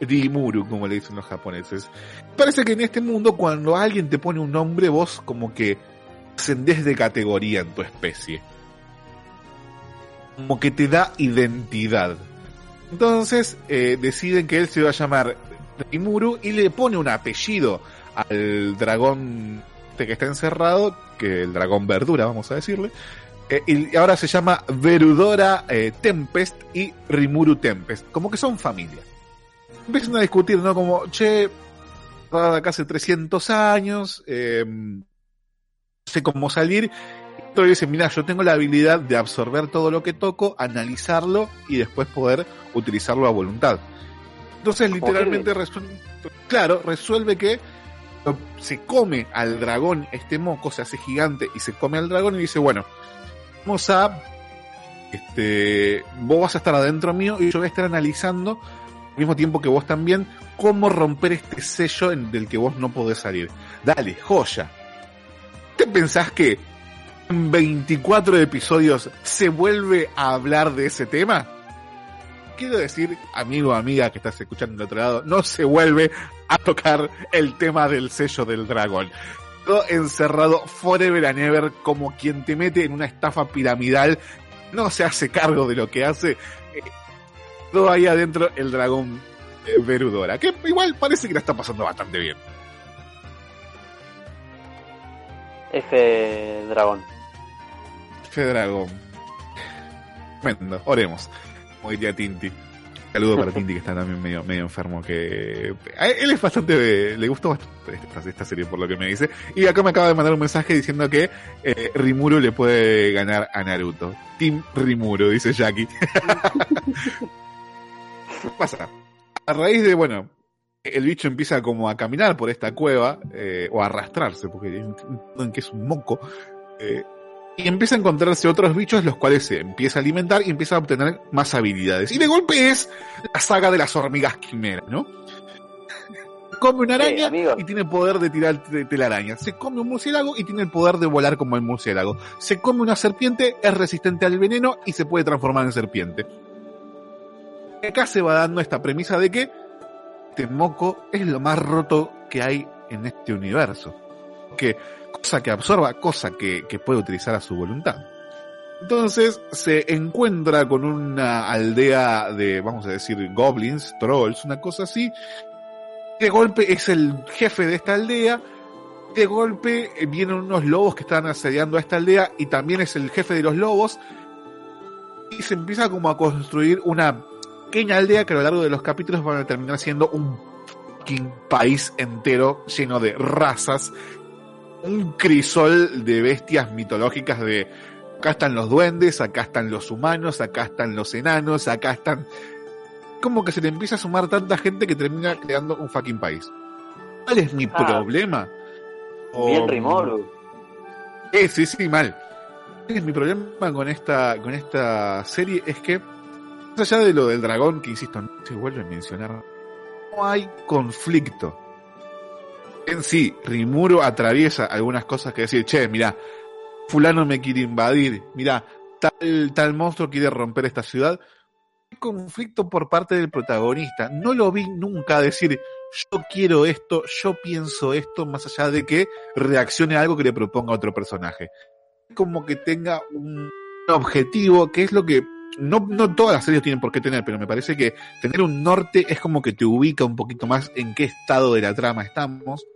Rimuru, como le dicen los japoneses. Parece que en este mundo, cuando alguien te pone un nombre, vos como que ascendés de categoría en tu especie. Como que te da identidad. Entonces, eh, deciden que él se va a llamar Rimuru y le pone un apellido al dragón este que está encerrado, que el dragón verdura, vamos a decirle. Eh, y ahora se llama Verudora eh, Tempest y Rimuru Tempest. Como que son familia. Empiezan a discutir, ¿no? Como, che, acá hace 300 años, eh, no sé cómo salir. Y otro dice, mira, yo tengo la habilidad de absorber todo lo que toco, analizarlo y después poder utilizarlo a voluntad. Entonces, literalmente, resuelve, claro, resuelve que se come al dragón, este moco se hace gigante y se come al dragón y dice, bueno, vamos a, este, vos vas a estar adentro mío y yo voy a estar analizando al mismo tiempo que vos también cómo romper este sello en, del que vos no podés salir. Dale, joya. ¿Te pensás que en 24 episodios se vuelve a hablar de ese tema? Quiero decir, amigo o amiga que estás escuchando del otro lado, no se vuelve a tocar el tema del sello del dragón. Todo encerrado forever and ever como quien te mete en una estafa piramidal, no se hace cargo de lo que hace. Eh, todo ahí adentro el dragón eh, Verudora, que igual parece que la está pasando bastante bien. F Dragón. Fe dragón. Tremendo, oremos. Como diría Tinti. Saludo para Tinti que está también medio, medio enfermo que a él es bastante le gustó bastante esta, esta serie por lo que me dice y acá me acaba de mandar un mensaje diciendo que eh, Rimuru le puede ganar a Naruto Team Rimuru dice Jackie ¿Qué pasa? a raíz de bueno el bicho empieza como a caminar por esta cueva eh, o a arrastrarse porque en que es un moco eh, y empieza a encontrarse otros bichos los cuales se empieza a alimentar y empieza a obtener más habilidades. Y de golpe es la saga de las hormigas quimera, ¿no? Come una araña y tiene poder de tirar de telaraña. Se come un murciélago y tiene el poder de volar como el murciélago. Se come una serpiente, es resistente al veneno y se puede transformar en serpiente. Acá se va dando esta premisa de que este moco es lo más roto que hay en este universo. Que cosa que absorba, cosa que, que puede utilizar a su voluntad. Entonces se encuentra con una aldea de, vamos a decir, goblins, trolls, una cosa así. De golpe es el jefe de esta aldea. De golpe eh, vienen unos lobos que están asediando a esta aldea y también es el jefe de los lobos. Y se empieza como a construir una pequeña aldea que a lo largo de los capítulos van a terminar siendo un fucking país entero lleno de razas un crisol de bestias mitológicas de acá están los duendes, acá están los humanos, acá están los enanos, acá están como que se le empieza a sumar tanta gente que termina creando un fucking país. ¿Cuál es mi Ah. problema? Bien O-. Eh, sí, sí, mal. ¿Cuál es mi problema con esta, con esta serie? Es que, allá de lo del dragón, que insisto, no se vuelve a mencionar, no hay conflicto en sí, Rimuro atraviesa algunas cosas que decir, che, mira, fulano me quiere invadir, mira, tal, tal monstruo quiere romper esta ciudad. Hay conflicto por parte del protagonista. No lo vi nunca decir, yo quiero esto, yo pienso esto, más allá de que reaccione a algo que le proponga otro personaje. Como que tenga un objetivo, que es lo que no, no todas las series tienen por qué tener, pero me parece que tener un norte es como que te ubica un poquito más en qué estado de la trama estamos.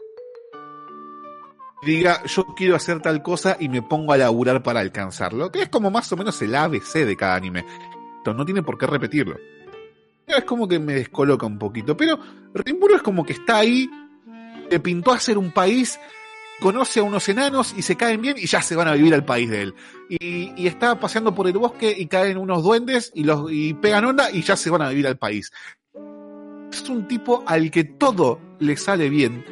Diga, yo quiero hacer tal cosa y me pongo a laburar para alcanzarlo, que es como más o menos el ABC de cada anime. Entonces, no tiene por qué repetirlo. Es como que me descoloca un poquito, pero Rimuru es como que está ahí, le pintó hacer un país conoce a unos enanos y se caen bien y ya se van a vivir al país de él. Y, y está paseando por el bosque y caen unos duendes y los y pegan onda y ya se van a vivir al país. Es un tipo al que todo le sale bien,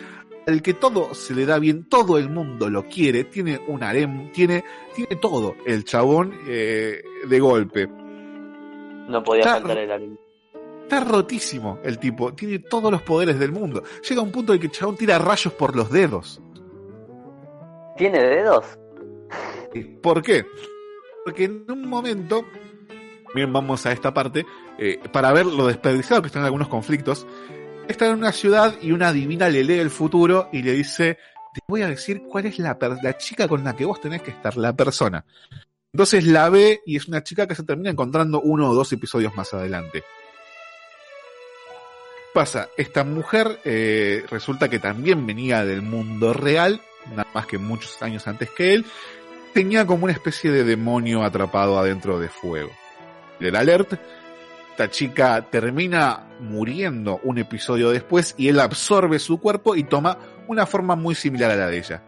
al que todo se le da bien, todo el mundo lo quiere, tiene un harem, tiene, tiene todo el chabón eh, de golpe. No podía Está- faltar el anime. Está rotísimo el tipo, tiene todos los poderes del mundo. Llega un punto en que el chabón tira rayos por los dedos. ¿Tiene dedos? ¿Por qué? Porque en un momento, bien, vamos a esta parte, eh, para ver lo desperdiciado que están algunos conflictos, está en una ciudad y una divina le lee el futuro y le dice, te voy a decir cuál es la, la chica con la que vos tenés que estar, la persona. Entonces la ve y es una chica que se termina encontrando uno o dos episodios más adelante. Pasa, esta mujer eh, resulta que también venía del mundo real, nada más que muchos años antes que él, tenía como una especie de demonio atrapado adentro de fuego. El alert, esta chica termina muriendo un episodio después y él absorbe su cuerpo y toma una forma muy similar a la de ella.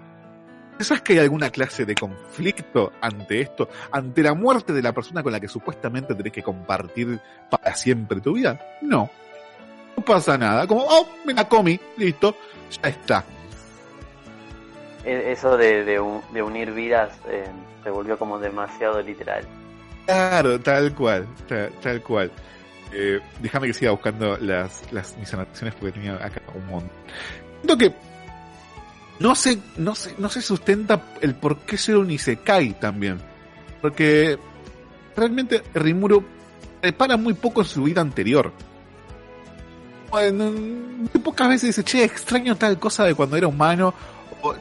¿Sabes que hay alguna clase de conflicto ante esto? ¿Ante la muerte de la persona con la que supuestamente tenés que compartir para siempre tu vida? No. No pasa nada. Como, oh, me la comí, listo, ya está. E- Eso de, de, un- de unir vidas eh, se volvió como demasiado literal. Claro, tal cual, tal, tal cual. Eh, déjame que siga buscando las, las mis anotaciones porque tenía acá un montón. Siento que no se, no se, no se sustenta el por qué ser un Isekai también. Porque realmente Rimuru repara muy poco en su vida anterior. Bueno, muy pocas veces dice, che, extraño tal cosa de cuando era humano. O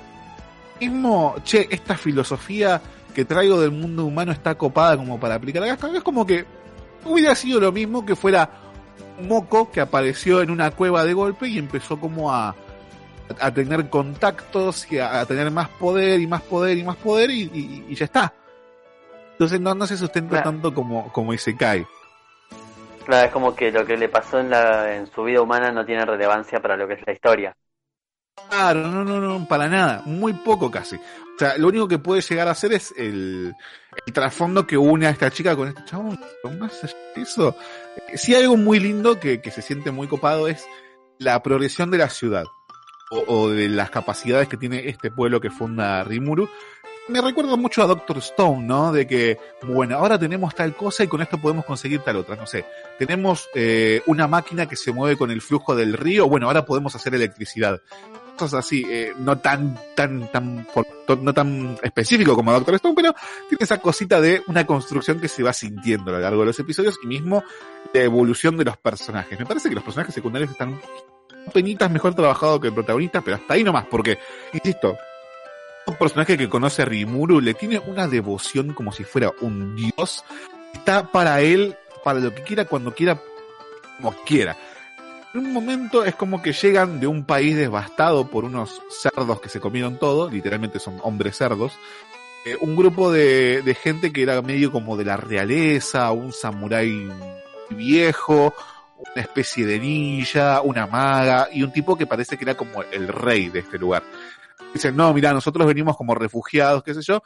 mismo, che, esta filosofía que traigo del mundo humano está copada como para aplicar acá. Es como que hubiera sido lo mismo que fuera un moco que apareció en una cueva de golpe y empezó como a, a tener contactos y a, a tener más poder y más poder y más poder y, y- y ya está. Entonces no, no se sustenta Claro. tanto como, como Isekai. Claro, es como que lo que le pasó en, la, su vida humana no tiene relevancia para lo que es la historia. Claro, no, no, no, para nada, muy poco casi. O sea, lo único que puede llegar a hacer es el, el trasfondo que une a esta chica con este chabón. Más eso, eh, sí algo muy lindo que, que se siente muy copado es la progresión de la ciudad o, o de las capacidades que tiene este pueblo que funda Rimuru. Me recuerda mucho a Doctor Stone, ¿no? De que, bueno, ahora tenemos tal cosa y con esto podemos conseguir tal otra, no sé. Tenemos eh, una máquina que se mueve con el flujo del río, bueno, ahora podemos hacer electricidad cosas así, eh, no tan, tan, tan, no tan específico como Doctor Stone, pero tiene esa cosita de una construcción que se va sintiendo a lo largo de los episodios y mismo la evolución de los personajes. Me parece que los personajes secundarios están penitas mejor trabajados que el protagonista, pero hasta ahí nomás, porque, insisto, un personaje que conoce a Rimuru le tiene una devoción como si fuera un dios, está para él, para lo que quiera, cuando quiera, como quiera. En un momento es como que llegan de un país devastado por unos cerdos que se comieron todo, literalmente son hombres cerdos, eh, un grupo de, de gente que era medio como de la realeza, un samurái viejo, una especie de ninja, una maga y un tipo que parece que era como el rey de este lugar. Dicen, no, mira, nosotros venimos como refugiados, qué sé yo,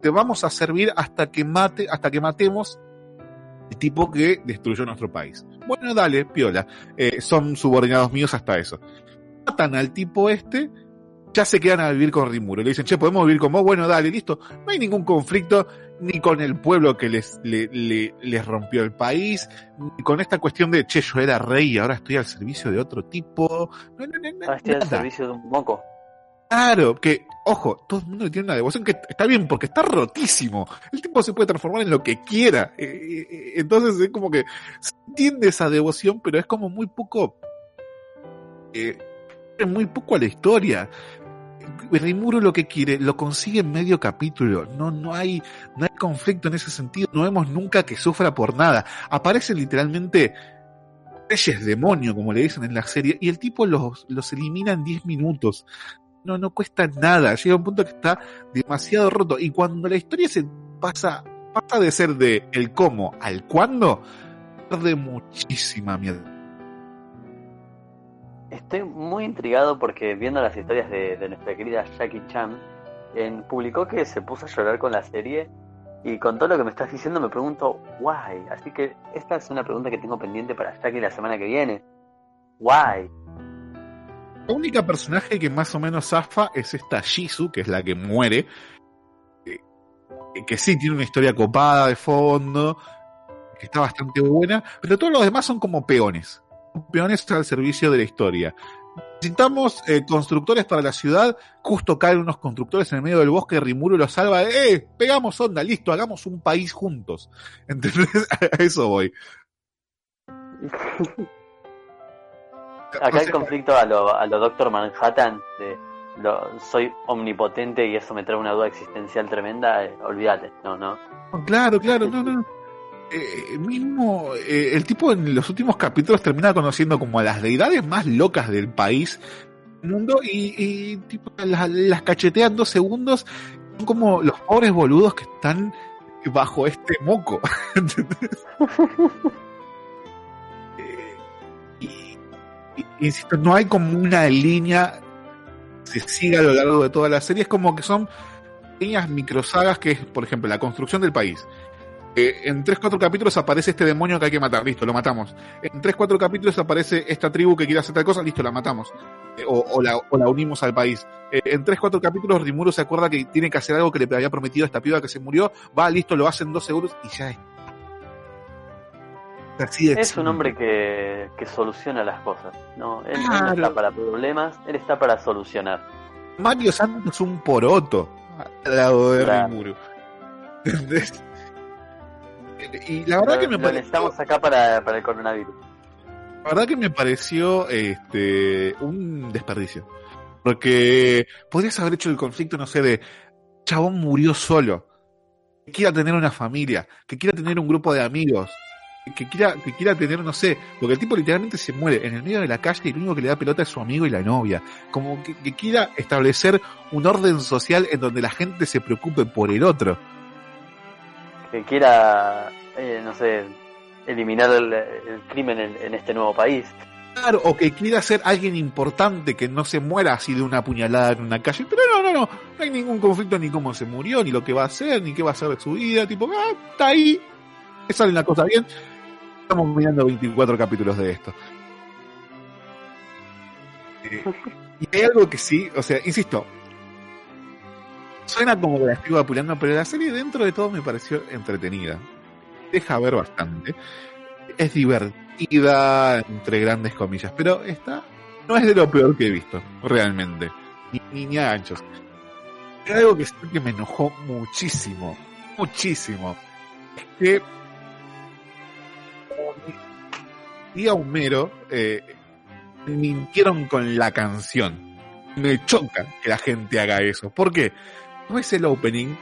te vamos a servir hasta que mate, hasta que matemos el tipo que destruyó nuestro país. Bueno, dale, piola. Eh, son subordinados míos hasta eso. Matan al tipo este, ya se quedan a vivir con Rimuro. Le dicen, che, ¿podemos vivir con vos? Bueno, dale, listo. No hay ningún conflicto ni con el pueblo que les, le- le- les rompió el país, ni con esta cuestión de, che, yo era rey y ahora estoy al servicio de otro tipo. No, no, no, no, Ahora estoy al servicio de un moco. Claro, que, ojo, todo el mundo tiene una devoción que está bien porque está rotísimo. El tipo se puede transformar en lo que quiera. Eh, eh, eh, entonces es como que se entiende esa devoción, pero es como muy poco, eh, muy poco a la historia. Rimuro lo que quiere, lo consigue en medio capítulo. No, no hay, no hay conflicto en ese sentido. No vemos nunca que sufra por nada. Aparecen literalmente reyes demonio, como le dicen en la serie, y el tipo los, los elimina en 10 minutos. No, no cuesta nada. Llega un punto que está demasiado roto. Y cuando la historia se pasa, pasa de ser de el cómo al cuándo, pierde muchísima mierda. Estoy muy intrigado porque viendo las historias de, nuestra querida Jackie Chan, publicó que se puso a llorar con la serie y con todo lo que me estás diciendo me pregunto, why. Así que esta es una pregunta que tengo pendiente para Jackie la semana que viene. Why. La única personaje que más o menos zafa es esta Shizu, que es la que muere. eh, Que sí tiene una historia copada de fondo, que está bastante buena, pero todos los demás son como peones. Peones al servicio de la historia. Necesitamos eh, constructores para la ciudad. Justo caen unos constructores en el medio del bosque. Rimuru los salva. ¡Eh! Pegamos onda, listo, hagamos un país juntos. ¿Entendés? A eso voy. Acá el conflicto a lo, a lo Doctor Manhattan, de lo, soy omnipotente y eso me trae una duda existencial tremenda, eh, olvídate, no, no. Claro, claro, no, no. Eh, mismo, eh, el tipo en los últimos capítulos termina conociendo como a las deidades más locas del país, mundo, y, y tipo, las, las cachetea en dos segundos. Son como los pobres boludos que están bajo este moco. insisto, no hay como una línea que se siga a lo largo de toda la serie, es como que son pequeñas microsagas que es, por ejemplo, la construcción del país. Eh, en 3-4 capítulos aparece este demonio que hay que matar, listo, lo matamos. En 3-4 capítulos aparece esta tribu que quiere hacer tal cosa, listo, la matamos. Eh, o, la, o la unimos al país. Eh, en 3-4 capítulos Rimuro se acuerda que tiene que hacer algo que le había prometido a esta piba que se murió, va, listo, lo hace en dos segundos y ya es. Así Es un hombre que, que soluciona las cosas, ¿no? Él, él no está para problemas, él está para solucionar. Mario Santos es un poroto al lado de Claro. Rimuru. ¿Entendés? Y la verdad Lo, que me pareció, necesitamos acá para, para el coronavirus. la verdad que me pareció este un desperdicio. Porque podrías haber hecho el conflicto, no sé, de chabón murió solo, que quiera tener una familia, que quiera tener un grupo de amigos, que quiera, que quiera tener, no sé, porque el tipo literalmente se muere en el medio de la calle y lo único que le da pelota es su amigo y la novia. Como que, que quiera establecer un orden social en donde la gente se preocupe por el otro. Que quiera, eh, no sé, eliminar el, el crimen en, en este nuevo país. Claro, o que quiera ser alguien importante que no se muera así de una puñalada en una calle. Pero no, no, no. No hay ningún conflicto ni cómo se murió, ni lo que va a hacer, ni qué va a hacer de su vida. Tipo, ah, está ahí. Le sale la cosa bien. Estamos mirando 24 capítulos de esto. Eh, y hay algo que sí, o sea, insisto. Suena como que la estoy apurando, pero la serie dentro de todo me pareció entretenida. Deja ver bastante. Es divertida, entre grandes comillas, pero esta no es de lo peor que he visto, realmente. Ni, ni, ni a ganchos. Hay algo que, que me enojó muchísimo, muchísimo. Es que y a Homero eh, mintieron con la canción. Me choca que la gente haga eso. ¿Por qué? No es el opening.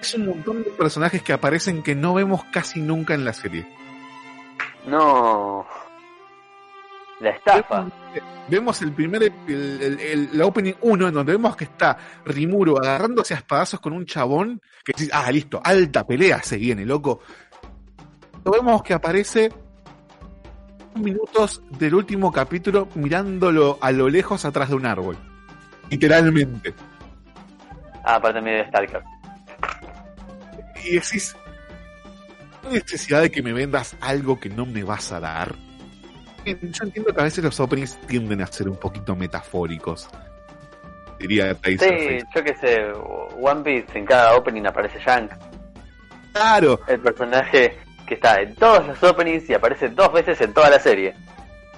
Es un montón de personajes que aparecen que no vemos casi nunca en la serie. No. La estafa. Vemos el primer, el, el, el- la opening 1, en donde vemos que está Rimuro agarrándose a espadazos con un chabón, que dice, ah, listo, alta pelea se viene, loco. Lo vemos que aparece minutos del último capítulo mirándolo a lo lejos atrás de un árbol. Literalmente. Ah, aparte medio de Stalker. Y decís, ¿no hay necesidad de que me vendas algo que no me vas a dar? Yo entiendo que a veces los openings tienden a ser un poquito metafóricos. Diría Sí, Taserface. yo qué sé, One Piece en cada opening aparece Shanks, Claro, el personaje que está en todos los openings y aparece dos veces en toda la serie.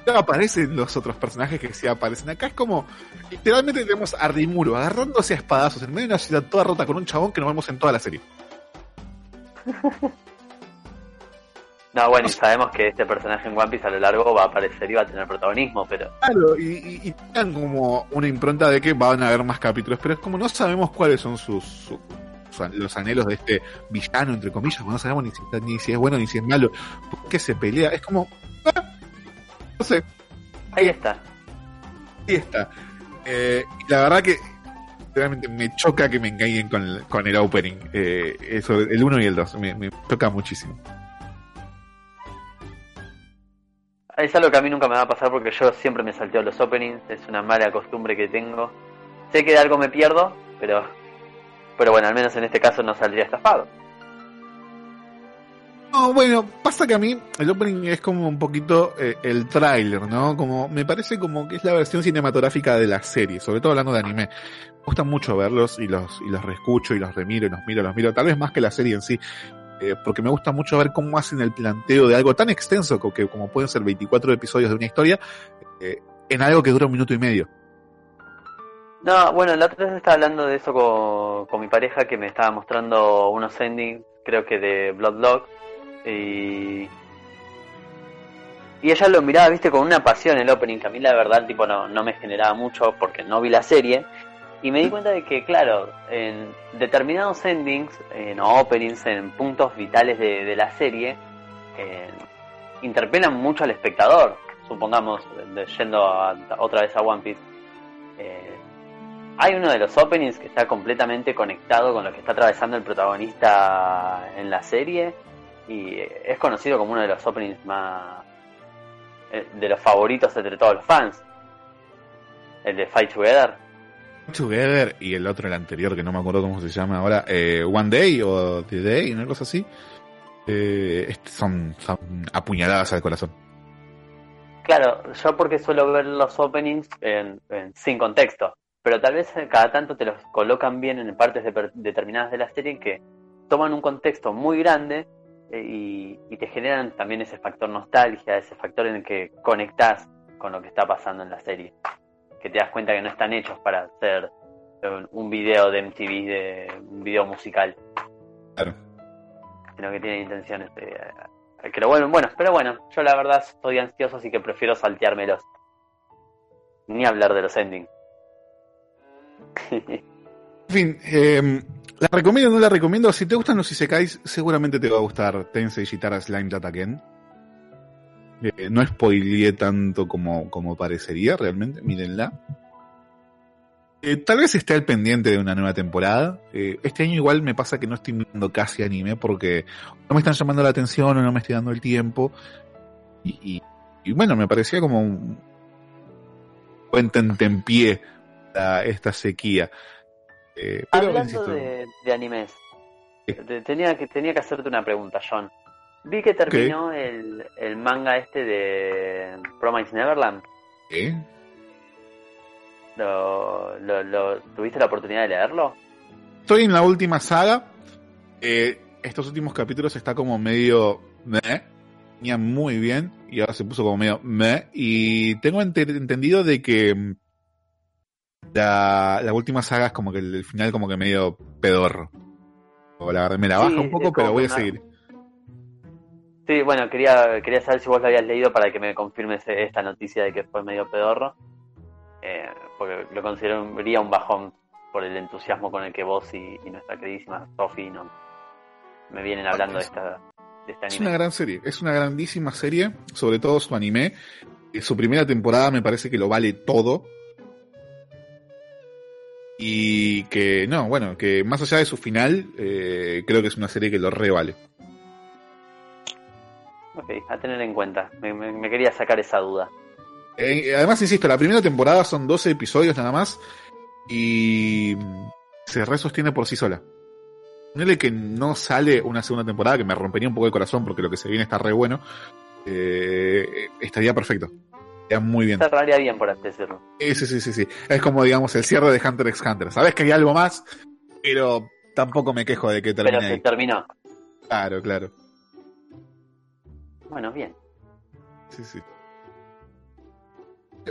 no aparecen los otros personajes que sí aparecen. Acá es como, literalmente tenemos a Rimuro agarrándose a espadazos en medio de una ciudad toda rota con un chabón que nos vemos en toda la serie. No, bueno, y sabemos que este personaje en One Piece a lo largo va a aparecer y va a tener protagonismo, pero Claro, y, y, como una impronta de que van a haber más capítulos, pero es como no sabemos cuáles son sus- los anhelos de este villano, entre comillas, no sabemos ni si, está- ni si es bueno ni si es malo, por qué se pelea, es como, ah, no sé, ahí está. ahí está. Eh, y la verdad que realmente me choca que me engañen con el, con el opening, eh, eso, el 1 y el 2, me, me choca muchísimo. Es algo que a mí nunca me va a pasar porque yo siempre me salteo los openings, es una mala costumbre que tengo. Sé que de algo me pierdo, pero pero bueno, al menos en este caso no saldría estafado. No, bueno, pasa que a mí el opening es como un poquito eh, el tráiler, ¿no? Como me parece como que es la versión cinematográfica de la serie, sobre todo hablando de anime. Me gusta mucho verlos y los y los reescucho y los remiro y los miro, los miro, tal vez más que la serie en sí, eh, porque me gusta mucho ver cómo hacen el planteo de algo tan extenso co- que como pueden ser 24 episodios de una historia eh, en algo que dura un minuto y medio. No, bueno, la otra vez estaba hablando de eso con, con mi pareja que me estaba mostrando unos endings, creo que de Bloodlock, y... Y ella lo miraba, viste, con una pasión el opening, que a mí la verdad, tipo, no, no me generaba mucho porque no vi la serie. Y me di cuenta de que, claro, en determinados endings, en openings, en puntos vitales de, de la serie, eh, interpelan mucho al espectador. Supongamos, yendo a- otra vez a One Piece. Eh, hay uno de los openings que está completamente conectado con lo que está atravesando el protagonista en la serie y es conocido como uno de los openings más eh, de los favoritos entre todos los fans. El de Fight Together. Together y el otro, el anterior, que no me acuerdo cómo se llama ahora, eh, One Day o The Day, una cosa así. Eh, son, son apuñaladas al corazón. Claro, yo porque suelo ver los openings en- en- sin contexto, pero tal vez cada tanto te los colocan bien en partes de- determinadas de la serie que toman un contexto muy grande eh, y, y te generan también ese factor nostalgia, ese factor en el que conectás con lo que está pasando en la serie, que te das cuenta que no están hechos para hacer un video de MTV, de un video musical, Claro. sino que tienen intenciones de, eh, que lo vuelven buenos. Pero bueno, yo la verdad estoy ansioso, así que prefiero salteármelos. Ni hablar de los endings. En fin, eh, la recomiendo o no la recomiendo. Si te gustan los Isekais, seguramente te va a gustar Tensei Shitara Slime Data Again. Eh, no spoileé tanto como, como parecería, realmente. Mírenla. Eh, tal vez esté al pendiente de una nueva temporada. Eh, este año igual me pasa que no estoy viendo casi anime porque no me están llamando la atención o no me estoy dando el tiempo. Y bueno, me parecía como un buen tentempié esta sequía. Eh, pero, Hablando insisto, de, de animes, te- tenía que, tenía que hacerte una pregunta, John. Vi que terminó el, el manga este de Promise Neverland. ¿eh? Lo, lo, lo- ¿Tuviste la oportunidad de leerlo? Estoy en la última saga. Eh, estos últimos capítulos está como medio meh. Muy bien y ahora se puso como medio meh. Y tengo ente- entendido de que mm, la, la última saga es como que el, el final como que medio pedorro. O la verdad me la Sí, baja un poco, es pero voy a seguir. Sí, bueno, quería, quería saber si vos lo habías leído para que me confirmes esta noticia de que fue medio pedorro. Eh, porque lo consideraría un bajón por el entusiasmo con el que vos y, y nuestra queridísima Sofi no, me vienen hablando de, esta, de este Es anime. una gran serie, es una grandísima serie, sobre todo su anime. Eh, Su primera temporada me parece que lo vale todo. Y que, no, bueno, que más allá de su final, eh, creo que es una serie que lo revale. Ok, a tener en cuenta. Me, me- me quería sacar esa duda. Eh, además, insisto, la primera temporada son 12 episodios nada más y se resostiene por sí sola. Ponele que no sale una segunda temporada, que me rompería un poco el corazón porque lo que se viene está re bueno, eh, estaría perfecto. Estaría muy bien. Cerraría bien, por así decirlo. Sí, sí, sí, sí. Es como, digamos, el cierre de Hunter x Hunter. Sabes que hay algo más, pero tampoco me quejo de que termine Pero se ahí. terminó. Claro, claro. Bueno, bien. Sí, sí.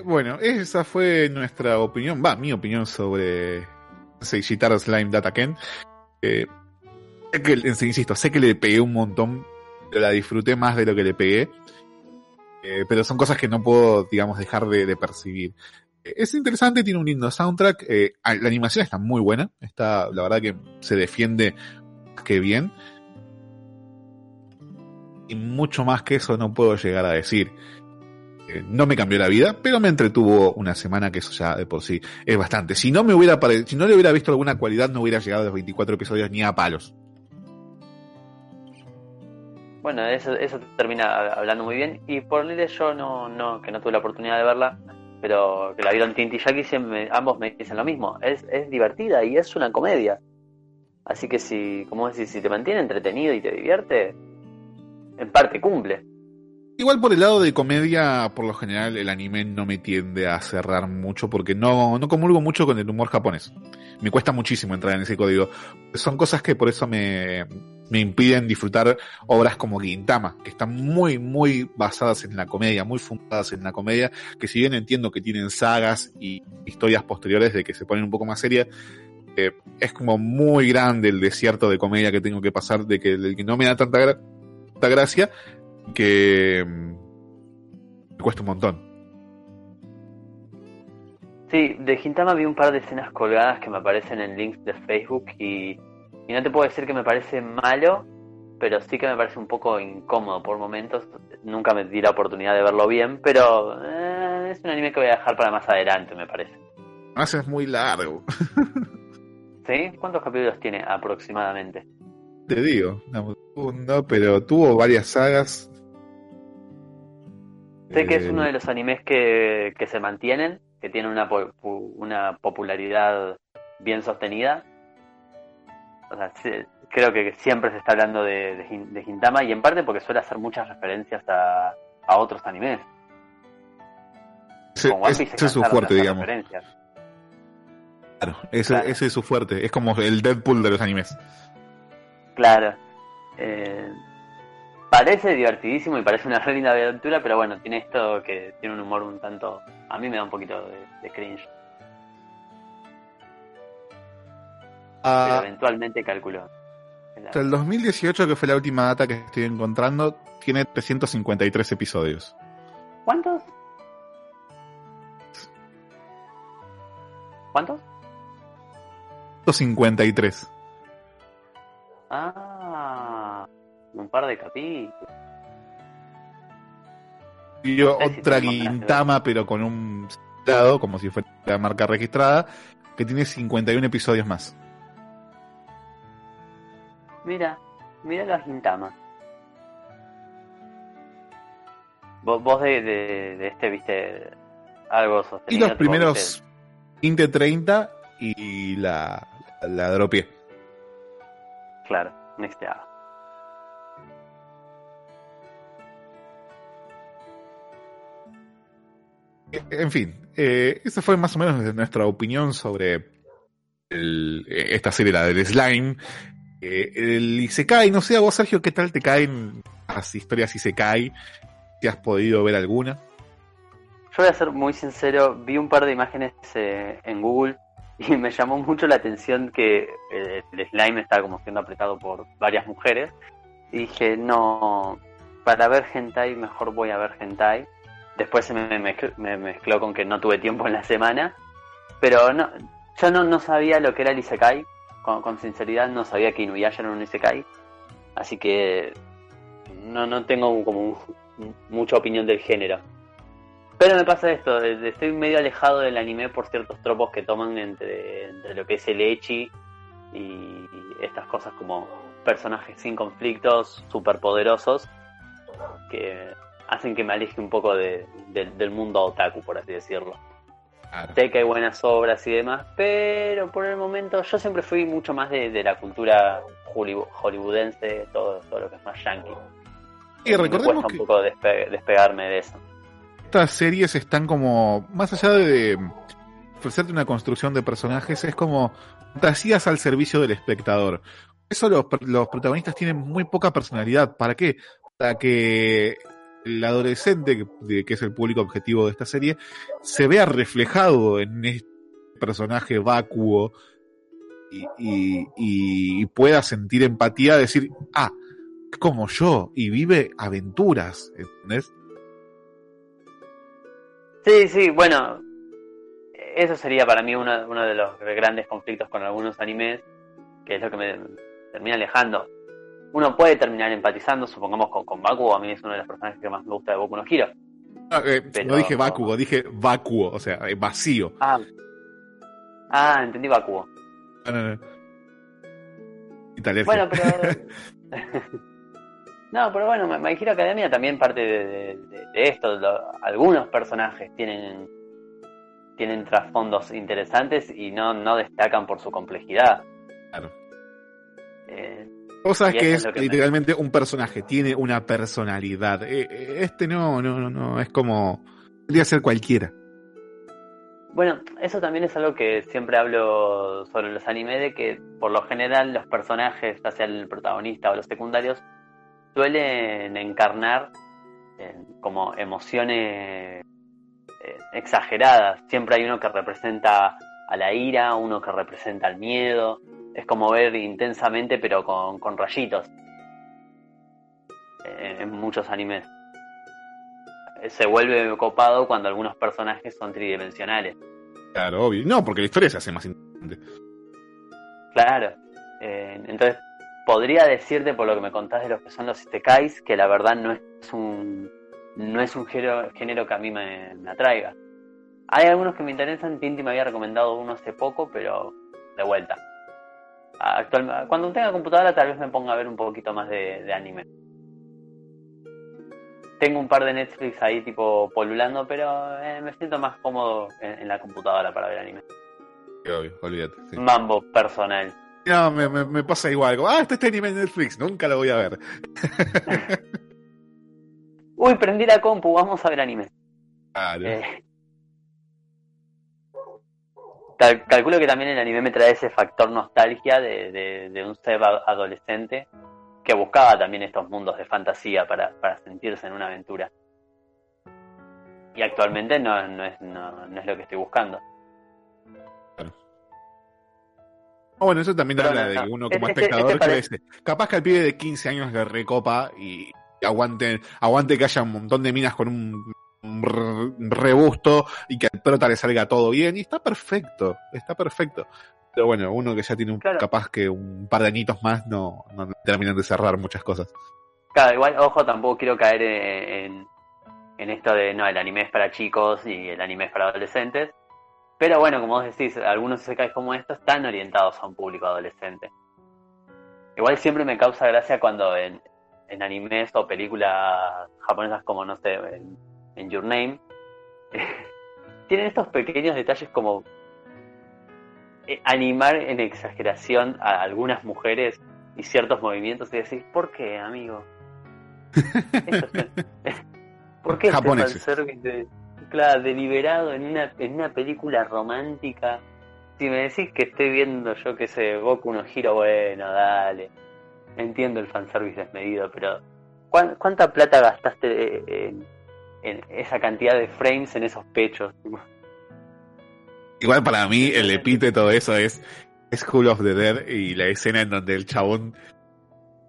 Bueno, esa fue nuestra opinión, va, mi opinión sobre Seishitar Slime Data Ken. Eh, sé que, insisto, sé que le pegué un montón, pero la disfruté más de lo que le pegué. Eh, pero son cosas que no puedo, digamos, dejar de, percibir. Eh, Es interesante, tiene un lindo soundtrack. eh, la animación está muy buena. Está, la verdad que se defiende más que bien. Y mucho más que eso no puedo llegar a decir. No me cambió la vida, pero me entretuvo una semana, que eso ya de por sí es bastante. Si no me hubiera si no le hubiera visto alguna cualidad, no hubiera llegado a los 24 episodios ni a palos. Bueno, eso, termina hablando muy bien. Y por Lile yo no, no, que no tuve la oportunidad de verla, pero que la vieron Tinti y Jackie, ambos me dicen lo mismo. Es, divertida y es una comedia. Así que si, como decís, si te mantiene entretenido y te divierte, en parte cumple. Igual por el lado de comedia, por lo general el anime no me tiende a cerrar mucho porque no, no comulgo mucho con el humor japonés. Me cuesta muchísimo entrar en ese código. Son cosas que por eso me, me impiden disfrutar obras como Gintama, que están muy, muy basadas en la comedia, muy fundadas en la comedia, que si bien entiendo que tienen sagas y historias posteriores de que se ponen un poco más serias, eh, es como muy grande el desierto de comedia que tengo que pasar, de que, que no me da tanta, tanta gracia, que mm, me cuesta un montón. Sí, de Gintama vi un par de escenas colgadas que me aparecen en links de Facebook y, y no te puedo decir que me parece malo, pero sí que me parece un poco incómodo por momentos. Nunca me di la oportunidad de verlo bien, pero eh, es un anime que voy a dejar para más adelante, me parece. Además es muy largo. ¿Sí? ¿Cuántos capítulos tiene aproximadamente? Te digo, segundo, pero tuvo varias sagas. Sé que es Eh, uno de los animes que, que se mantienen, que tiene una, po- una popularidad bien sostenida. O sea, sí, creo que siempre se está hablando de, de, Hin- de Gintama y en parte porque suele hacer muchas referencias a, a otros animes. ese, One ese es su fuerte, digamos. referencias. Claro, ese, Claro. ese es su fuerte. Es como el Deadpool de los animes. Claro. Eh, parece divertidísimo y parece una re linda aventura, pero bueno, tiene esto que tiene un humor un tanto... A mí me da un poquito de, de cringe, pero Ah, eventualmente calculo. hasta el 2018, que fue la última data que estoy encontrando, tiene 353 episodios. ¿Cuántos? ¿Cuántos? 153. Ah, un par de capítulos. Yo No sé si otra Gintama, pero con un lado, como si fuera la marca registrada, que tiene 51 episodios más. Mira, mira la Gintama. Vos, vos de, de, de este viste algo Y sostenido. los tipo, primeros viste, 20, 30 y la, la dropié. Claro, nexteado. En fin, eh, esa fue más o menos nuestra opinión sobre el- esta serie, la del slime. Eh, el Isekai, no sé a vos, Sergio, ¿qué tal te caen las historias Isekai? Si has podido ver alguna. Yo voy a ser muy sincero, vi un par de imágenes eh, en Google y me llamó mucho la atención que eh, el slime estaba como siendo apretado por varias mujeres. Y dije, no, para ver hentai mejor voy a ver hentai. Después se me, me mezcló con que no tuve tiempo en la semana. Pero no, yo no, no sabía lo que era el Isekai. Con, con sinceridad no sabía que Inuyasha era un Isekai. Así que no, no tengo como mucha opinión del género. Pero me pasa esto, estoy medio alejado del anime por ciertos tropos que toman entre, lo que es el echi y estas cosas como personajes sin conflictos, superpoderosos, que hacen que me aleje un poco de- del mundo otaku, por así decirlo. Sé que hay buenas obras y demás, pero por el momento yo siempre fui mucho más de, de la cultura hollywo- hollywoodense, todo, todo lo que es más yankee. Y me recordemos cuesta que un poco despe- despegarme de eso. estas series están como, más allá de ofrecerte una construcción de personajes, es como fantasías al servicio del espectador. Eso los, los protagonistas tienen muy poca personalidad. ¿Para qué? Para que el adolescente, que, es el público objetivo de esta serie, se vea reflejado en este personaje vacuo y, pueda sentir empatía, decir, ah, como yo, y vive aventuras, ¿entendés? Sí, sí, bueno, eso sería para mí uno, uno de los grandes conflictos con algunos animes, que es lo que me termina alejando. Uno puede terminar empatizando, supongamos con, con Bakugo, a mí es uno de los personajes que más me gusta de Boku no Hero. Ah, eh, Pero- No dije vacuo, dije vacuo, o sea, eh, vacío. Ah, ah entendí Bakugo. No, no, no. Italergia. Bueno, pero... no, pero bueno, My Hero Academia también parte de, de- de- de esto. Lo- algunos personajes tienen tienen trasfondos interesantes y no, no destacan por su complejidad. Claro. Eh, Y que es me- literalmente un personaje, tiene una personalidad. Eh, eh, Este no, no, no, no, es como. Podría ser cualquiera. Bueno, eso también es algo que siempre hablo sobre los anime, de que por lo general los personajes, ya sea el protagonista o los secundarios, suelen encarnar eh, como emociones eh, exageradas. Siempre hay uno que representa a la ira, uno que representa al miedo. Es como ver intensamente pero con, con rayitos eh, en muchos animes. Eh, Se vuelve copado cuando algunos personajes son tridimensionales. Claro, obvio. No, porque la historia se hace más interesante. Claro. Eh, entonces, podría decirte por lo que me contás de lo que son los isekais, que la verdad no es un no es un género, género que a mí me, me atraiga. Hay algunos que me interesan, Tinti me había recomendado uno hace poco, pero de vuelta. Actual, cuando tenga computadora tal vez me ponga a ver un poquito más de, de anime. Tengo un par de Netflix ahí tipo polulando, pero eh, me siento más cómodo en, en la computadora para ver anime. Obvio, olvídate. sí. Mambo personal. No, me, me- me pasa igual. Ah, este está anime en Netflix, nunca lo voy a ver. Uy, prendí la compu, vamos a ver anime. Claro. Eh, cal- calculo que también el anime me trae ese factor nostalgia de, de- de un ser a- adolescente que buscaba también estos mundos de fantasía para, para sentirse en una aventura. Y actualmente no, no, es, no, no es lo que estoy buscando. Ah, bueno, eso también Pero habla de que uno como Este- espectador este parece- capaz que al pibe de 15 años le recopa y, aguante, aguante que haya un montón de minas con un, rebusto y que al prota le salga todo bien y está perfecto, está perfecto. Pero bueno, uno que ya tiene un, Claro. capaz que un par de añitos más no, no terminan de cerrar muchas cosas. Claro, igual, ojo, tampoco quiero caer en, en, esto de, no, el anime es para chicos y el anime es para adolescentes. Pero bueno, como vos decís, algunos isekais como estos están orientados a un público adolescente. Igual siempre me causa gracia cuando en, en animes o películas japonesas como, no sé, en, en Your Name, tienen estos pequeños detalles como eh, animar en exageración a algunas mujeres y ciertos movimientos y decís, ¿por qué, amigo? Es- ¿Por qué este Japoneses. fanservice de- claro, deliberado en una, en una película romántica? Si me decís que estoy viendo, yo que sé, Goku no giro, bueno, dale. Entiendo el fanservice desmedido, pero ¿cuán- ¿cuánta plata gastaste eh, en, esa cantidad de frames en esos pechos? Igual para mí el epíteto de eso es School of the Dead y la escena en donde el chabón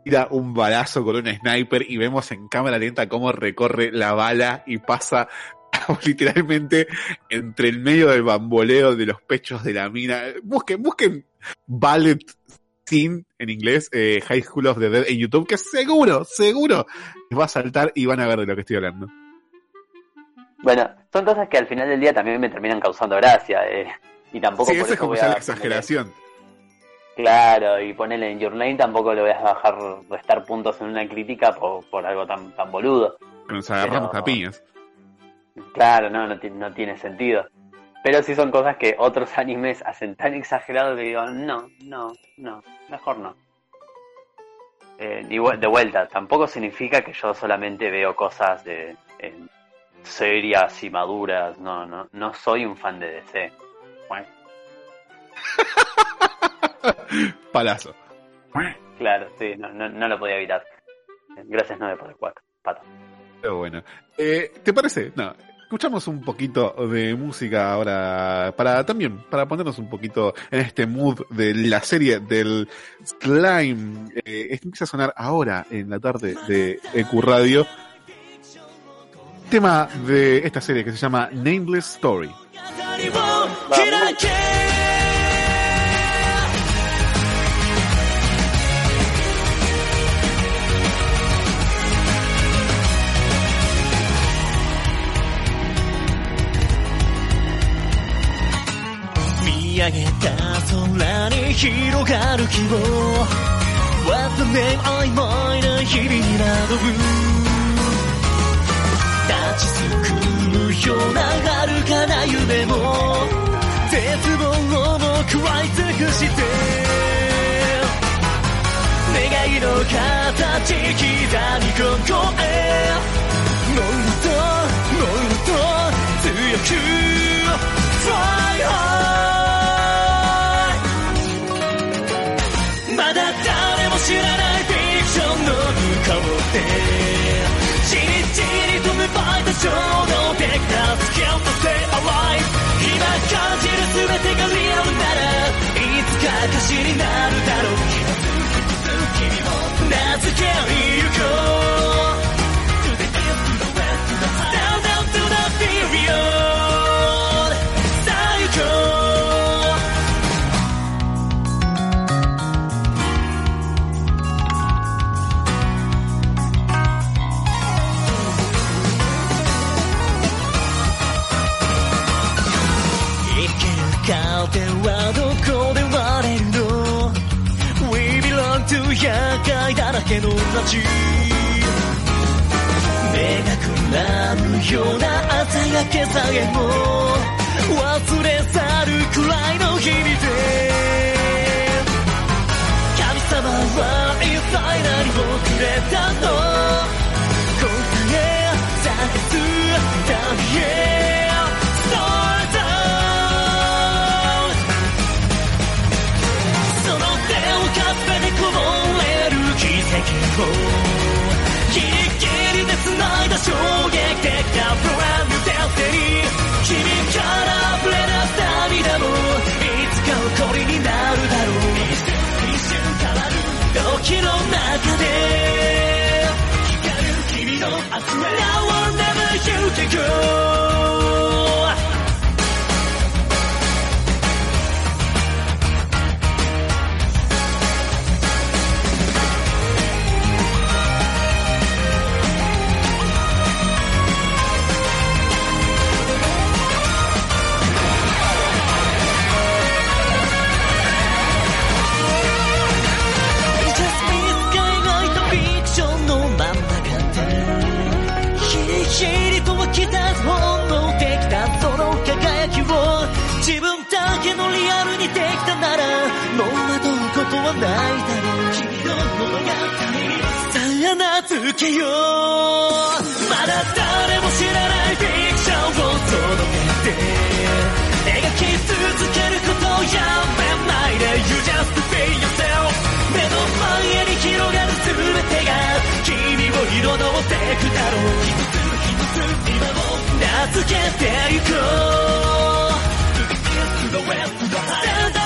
tira un balazo con un sniper y vemos en cámara lenta cómo recorre la bala y pasa literalmente entre el medio del bamboleo de los pechos de la mina. Busquen, busquen Ballet Scene en inglés, eh, High School of the Dead en YouTube, que seguro, seguro les va a saltar y van a ver de lo que estoy hablando. Bueno, son cosas que al final del día también me terminan causando gracia. eh, y tampoco Sí, por esa es eso como voy a la ponerle- exageración. Claro, y ponerle en Your Lane tampoco le voy a bajar, restar puntos en una crítica por, por algo tan, tan boludo. Nos agarramos Pero- a piñas. Claro, no, no, no tiene sentido. Pero sí son cosas que otros animes hacen tan exagerado que digo, no, no, no, mejor no. Eh, y de vuelta, tampoco significa que yo solamente veo cosas de serias y maduras. No, no, no soy un fan de DC. Palazo. claro, sí, no, no, no lo podía evitar. Gracias, 9 por el 4. Pato. Pero bueno, eh, ¿te parece? No, escuchamos un poquito de música ahora para también para ponernos un poquito en este mood de la serie del slime. Eh, empieza a sonar ahora en la tarde de EQ Radio Tema de esta serie que se llama Nameless Story. 光を開け見上げた空に広がる希望 What the name 曖昧な日々に惑う立 ちすくむような遥かな夢も絶望も食らい尽くして願いの形刻みここへもっともっと強く Fly high まだ誰も知らないフィクションの向こうで衝動的なスキルと stay alive 今感じる全てがリアルならいつか歌詞になるだろう。傷つ一つ君を名付けゆこうだらけの街目がくらむような朝焼けさえも忘れ去るくらいの日々で。神様は一体何をくれたの。ギリギリで繋いだ衝撃的な Brand new destiny 君から溢れ出す涙もいつか誇りになるだろう一瞬変わる時の中で光る君の溢れうことはないだろう君の物語さあ名付けようまだ誰も知らないフィクションを届けて描き続けることをやめないで You just be yourself 目の前に広がる全てが君を彩ってくだろう一つ一つ今を名付けてゆこう To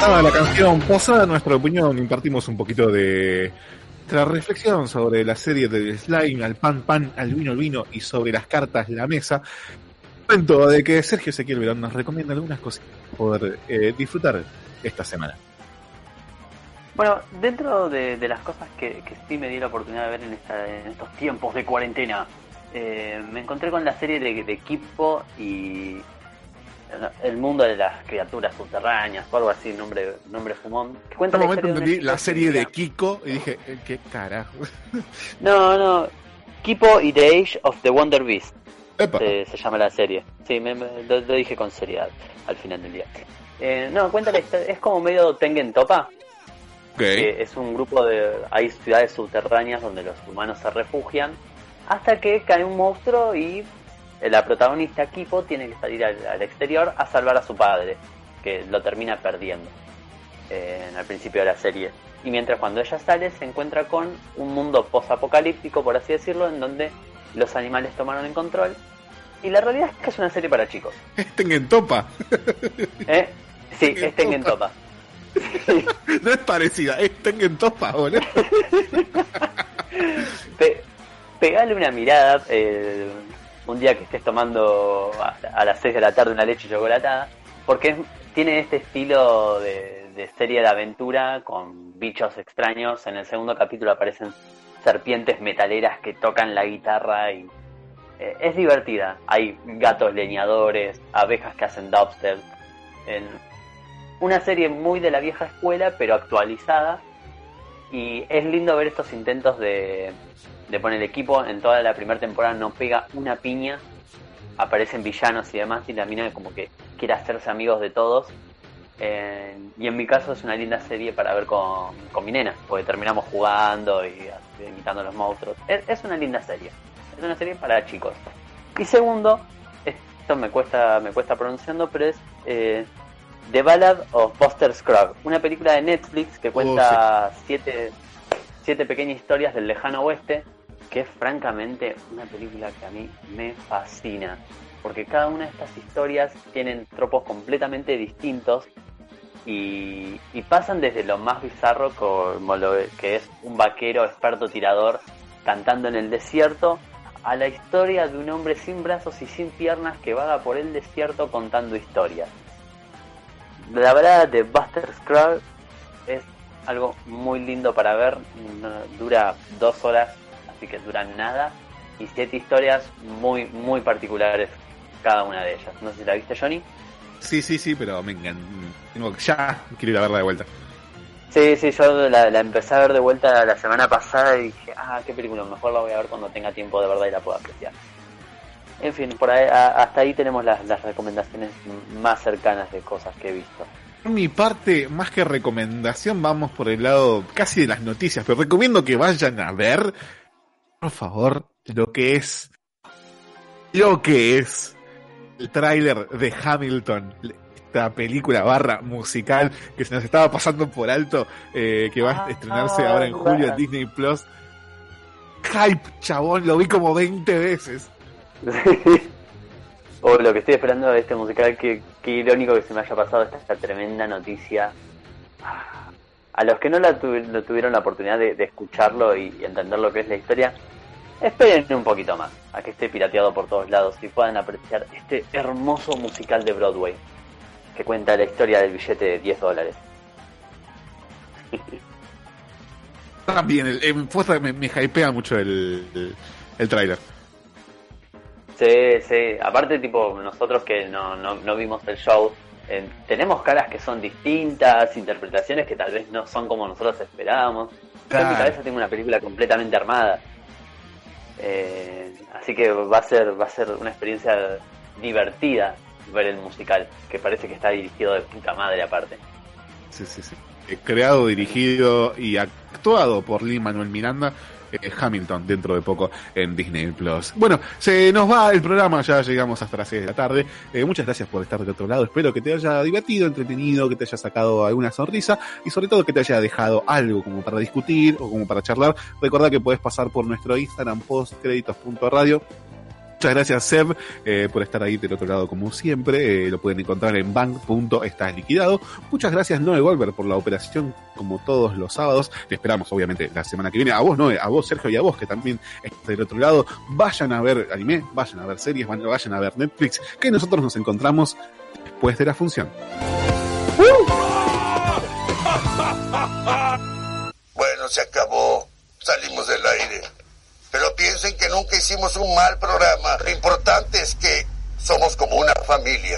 La canción posada nuestra opinión, impartimos un poquito de nuestra reflexión sobre la serie del slime, al pan pan, al vino al vino y sobre las cartas la mesa. Momento de que Sergio Ezequiel Verón nos recomienda algunas cosas para poder eh, disfrutar esta semana. Bueno, dentro de, las cosas que, que sí me di la oportunidad de ver en, esta- en estos tiempos de cuarentena, eh, me encontré con la serie de, de Kippo y el mundo de las criaturas subterráneas o algo así, nombre, nombre fumón. Que cuenta En un momento entendí la serie de Kiko y dije, eh, ¿qué carajo? No, no. Kipo y The Age of the Wonder Beast se, se llama la serie. Sí, me, me- lo, lo dije con seriedad al final del día. Eh, no, cuenta. Es como medio Tengen Topa. Ok. que es un grupo de. Hay ciudades subterráneas donde los humanos se refugian. Hasta que cae un monstruo y la protagonista Kipo tiene que salir al, al exterior a salvar a su padre, que lo termina perdiendo eh, al principio de la serie. Y mientras cuando ella sale se encuentra con un mundo post-apocalíptico, por así decirlo, en donde los animales tomaron el control. Y la realidad es que es una serie para chicos. Estén en topa. ¿eh? Sí, Tengen es Tengen Toppa. Topa. No es parecida, es Tengen topa, boludo. Pe- pegale una mirada eh, un día que estés tomando a, las 6 de la tarde una leche chocolatada, porque tiene este estilo de, de serie de aventura con bichos extraños. En el segundo capítulo aparecen serpientes metaleras que tocan la guitarra y eh, es divertida. Hay gatos leñadores, abejas que hacen dubstep. En una serie muy de la vieja escuela, pero actualizada. Y es lindo ver estos intentos de, de poner el equipo. En toda la primera temporada no pega una piña. Aparecen villanos y demás. Y la mina como que quiere hacerse amigos de todos. Eh, y en mi caso es una linda serie para ver con, con mi nena. Porque terminamos jugando y imitando a los monstruos. Es, es una linda serie. Es una serie para chicos. Y segundo, esto me cuesta, me cuesta pronunciando, pero es eh, The Ballad of Buster Scruggs, una película de Netflix que cuenta siete, siete pequeñas historias del lejano oeste, que es francamente una película que a mí me fascina, porque cada una de estas historias tienen tropos completamente distintos y, y pasan desde lo más bizarro como lo que es un vaquero experto tirador cantando en el desierto a la historia de un hombre sin brazos y sin piernas que vaga por el desierto contando historias. La balada de Buster Scruggs es algo muy lindo para ver, dura dos horas, así que dura nada, y siete historias muy, muy particulares cada una de ellas. No sé si la viste, Johnny. Sí, sí, sí, pero me encanta. Tengo, ya quiero ir a verla de vuelta. Sí, sí, yo la, la empecé a ver de vuelta la semana pasada y dije, ah, qué película, mejor la voy a ver cuando tenga tiempo de verdad y la pueda apreciar. En fin, por ahí, a- hasta ahí tenemos las, las recomendaciones más cercanas de cosas que he visto. Por mi parte, más que recomendación, vamos por el lado casi de las noticias, pero recomiendo que vayan a ver, por favor, lo que es, lo que es el tráiler de Hamilton, esta película barra musical que se nos estaba pasando por alto, eh, que va a Ah, estrenarse ahora en julio en. Disney Plus. Hype, chabón, lo vi como 20 veces. o lo que estoy esperando de este musical, que, qué irónico que se me haya pasado esta, esta tremenda noticia. A los que no la tuvi- no tuvieron la oportunidad de, de escucharlo y, y entender lo que es la historia, esperen un poquito más a que esté pirateado por todos lados y puedan apreciar este hermoso musical de Broadway que cuenta la historia del billete de 10 dólares. También, el, me, me hypea mucho el, el, el tráiler. Sí, sí. Aparte, tipo, nosotros que no, no, no vimos el show, eh, tenemos caras que son distintas, interpretaciones que tal vez no son como nosotros esperábamos. Yo en mi Claro. cabeza tengo una película completamente armada. Eh, así que va a ser va a ser una experiencia divertida ver el musical, que parece que está dirigido de puta madre aparte. Sí, sí, sí. Eh, creado, dirigido y actuado por Lin Manuel Miranda. Eh, Hamilton dentro de poco en Disney Plus. Bueno, se nos va el programa, ya llegamos hasta las 6 de la tarde. Eh, muchas gracias por estar del otro lado. Espero que te haya divertido, entretenido, que te haya sacado alguna sonrisa y sobre todo que te haya dejado algo como para discutir o como para charlar. Recuerda que puedes pasar por nuestro Instagram postcréditos.radio. Muchas gracias, Seb, eh, por estar ahí del otro lado como siempre. Eh, lo pueden encontrar en bank.estás liquidado. Muchas gracias, Noe Golver, por la operación como todos los sábados. Te esperamos, obviamente, la semana que viene. A vos, Noe, a vos, Sergio, y a vos, que también estás del otro lado. Vayan a ver anime, vayan a ver series, vayan a ver Netflix, que nosotros nos encontramos después de la función. Bueno, se acabó. Salimos del aire. Pero piensen que nunca hicimos un mal programa. Lo importante es que somos como una familia.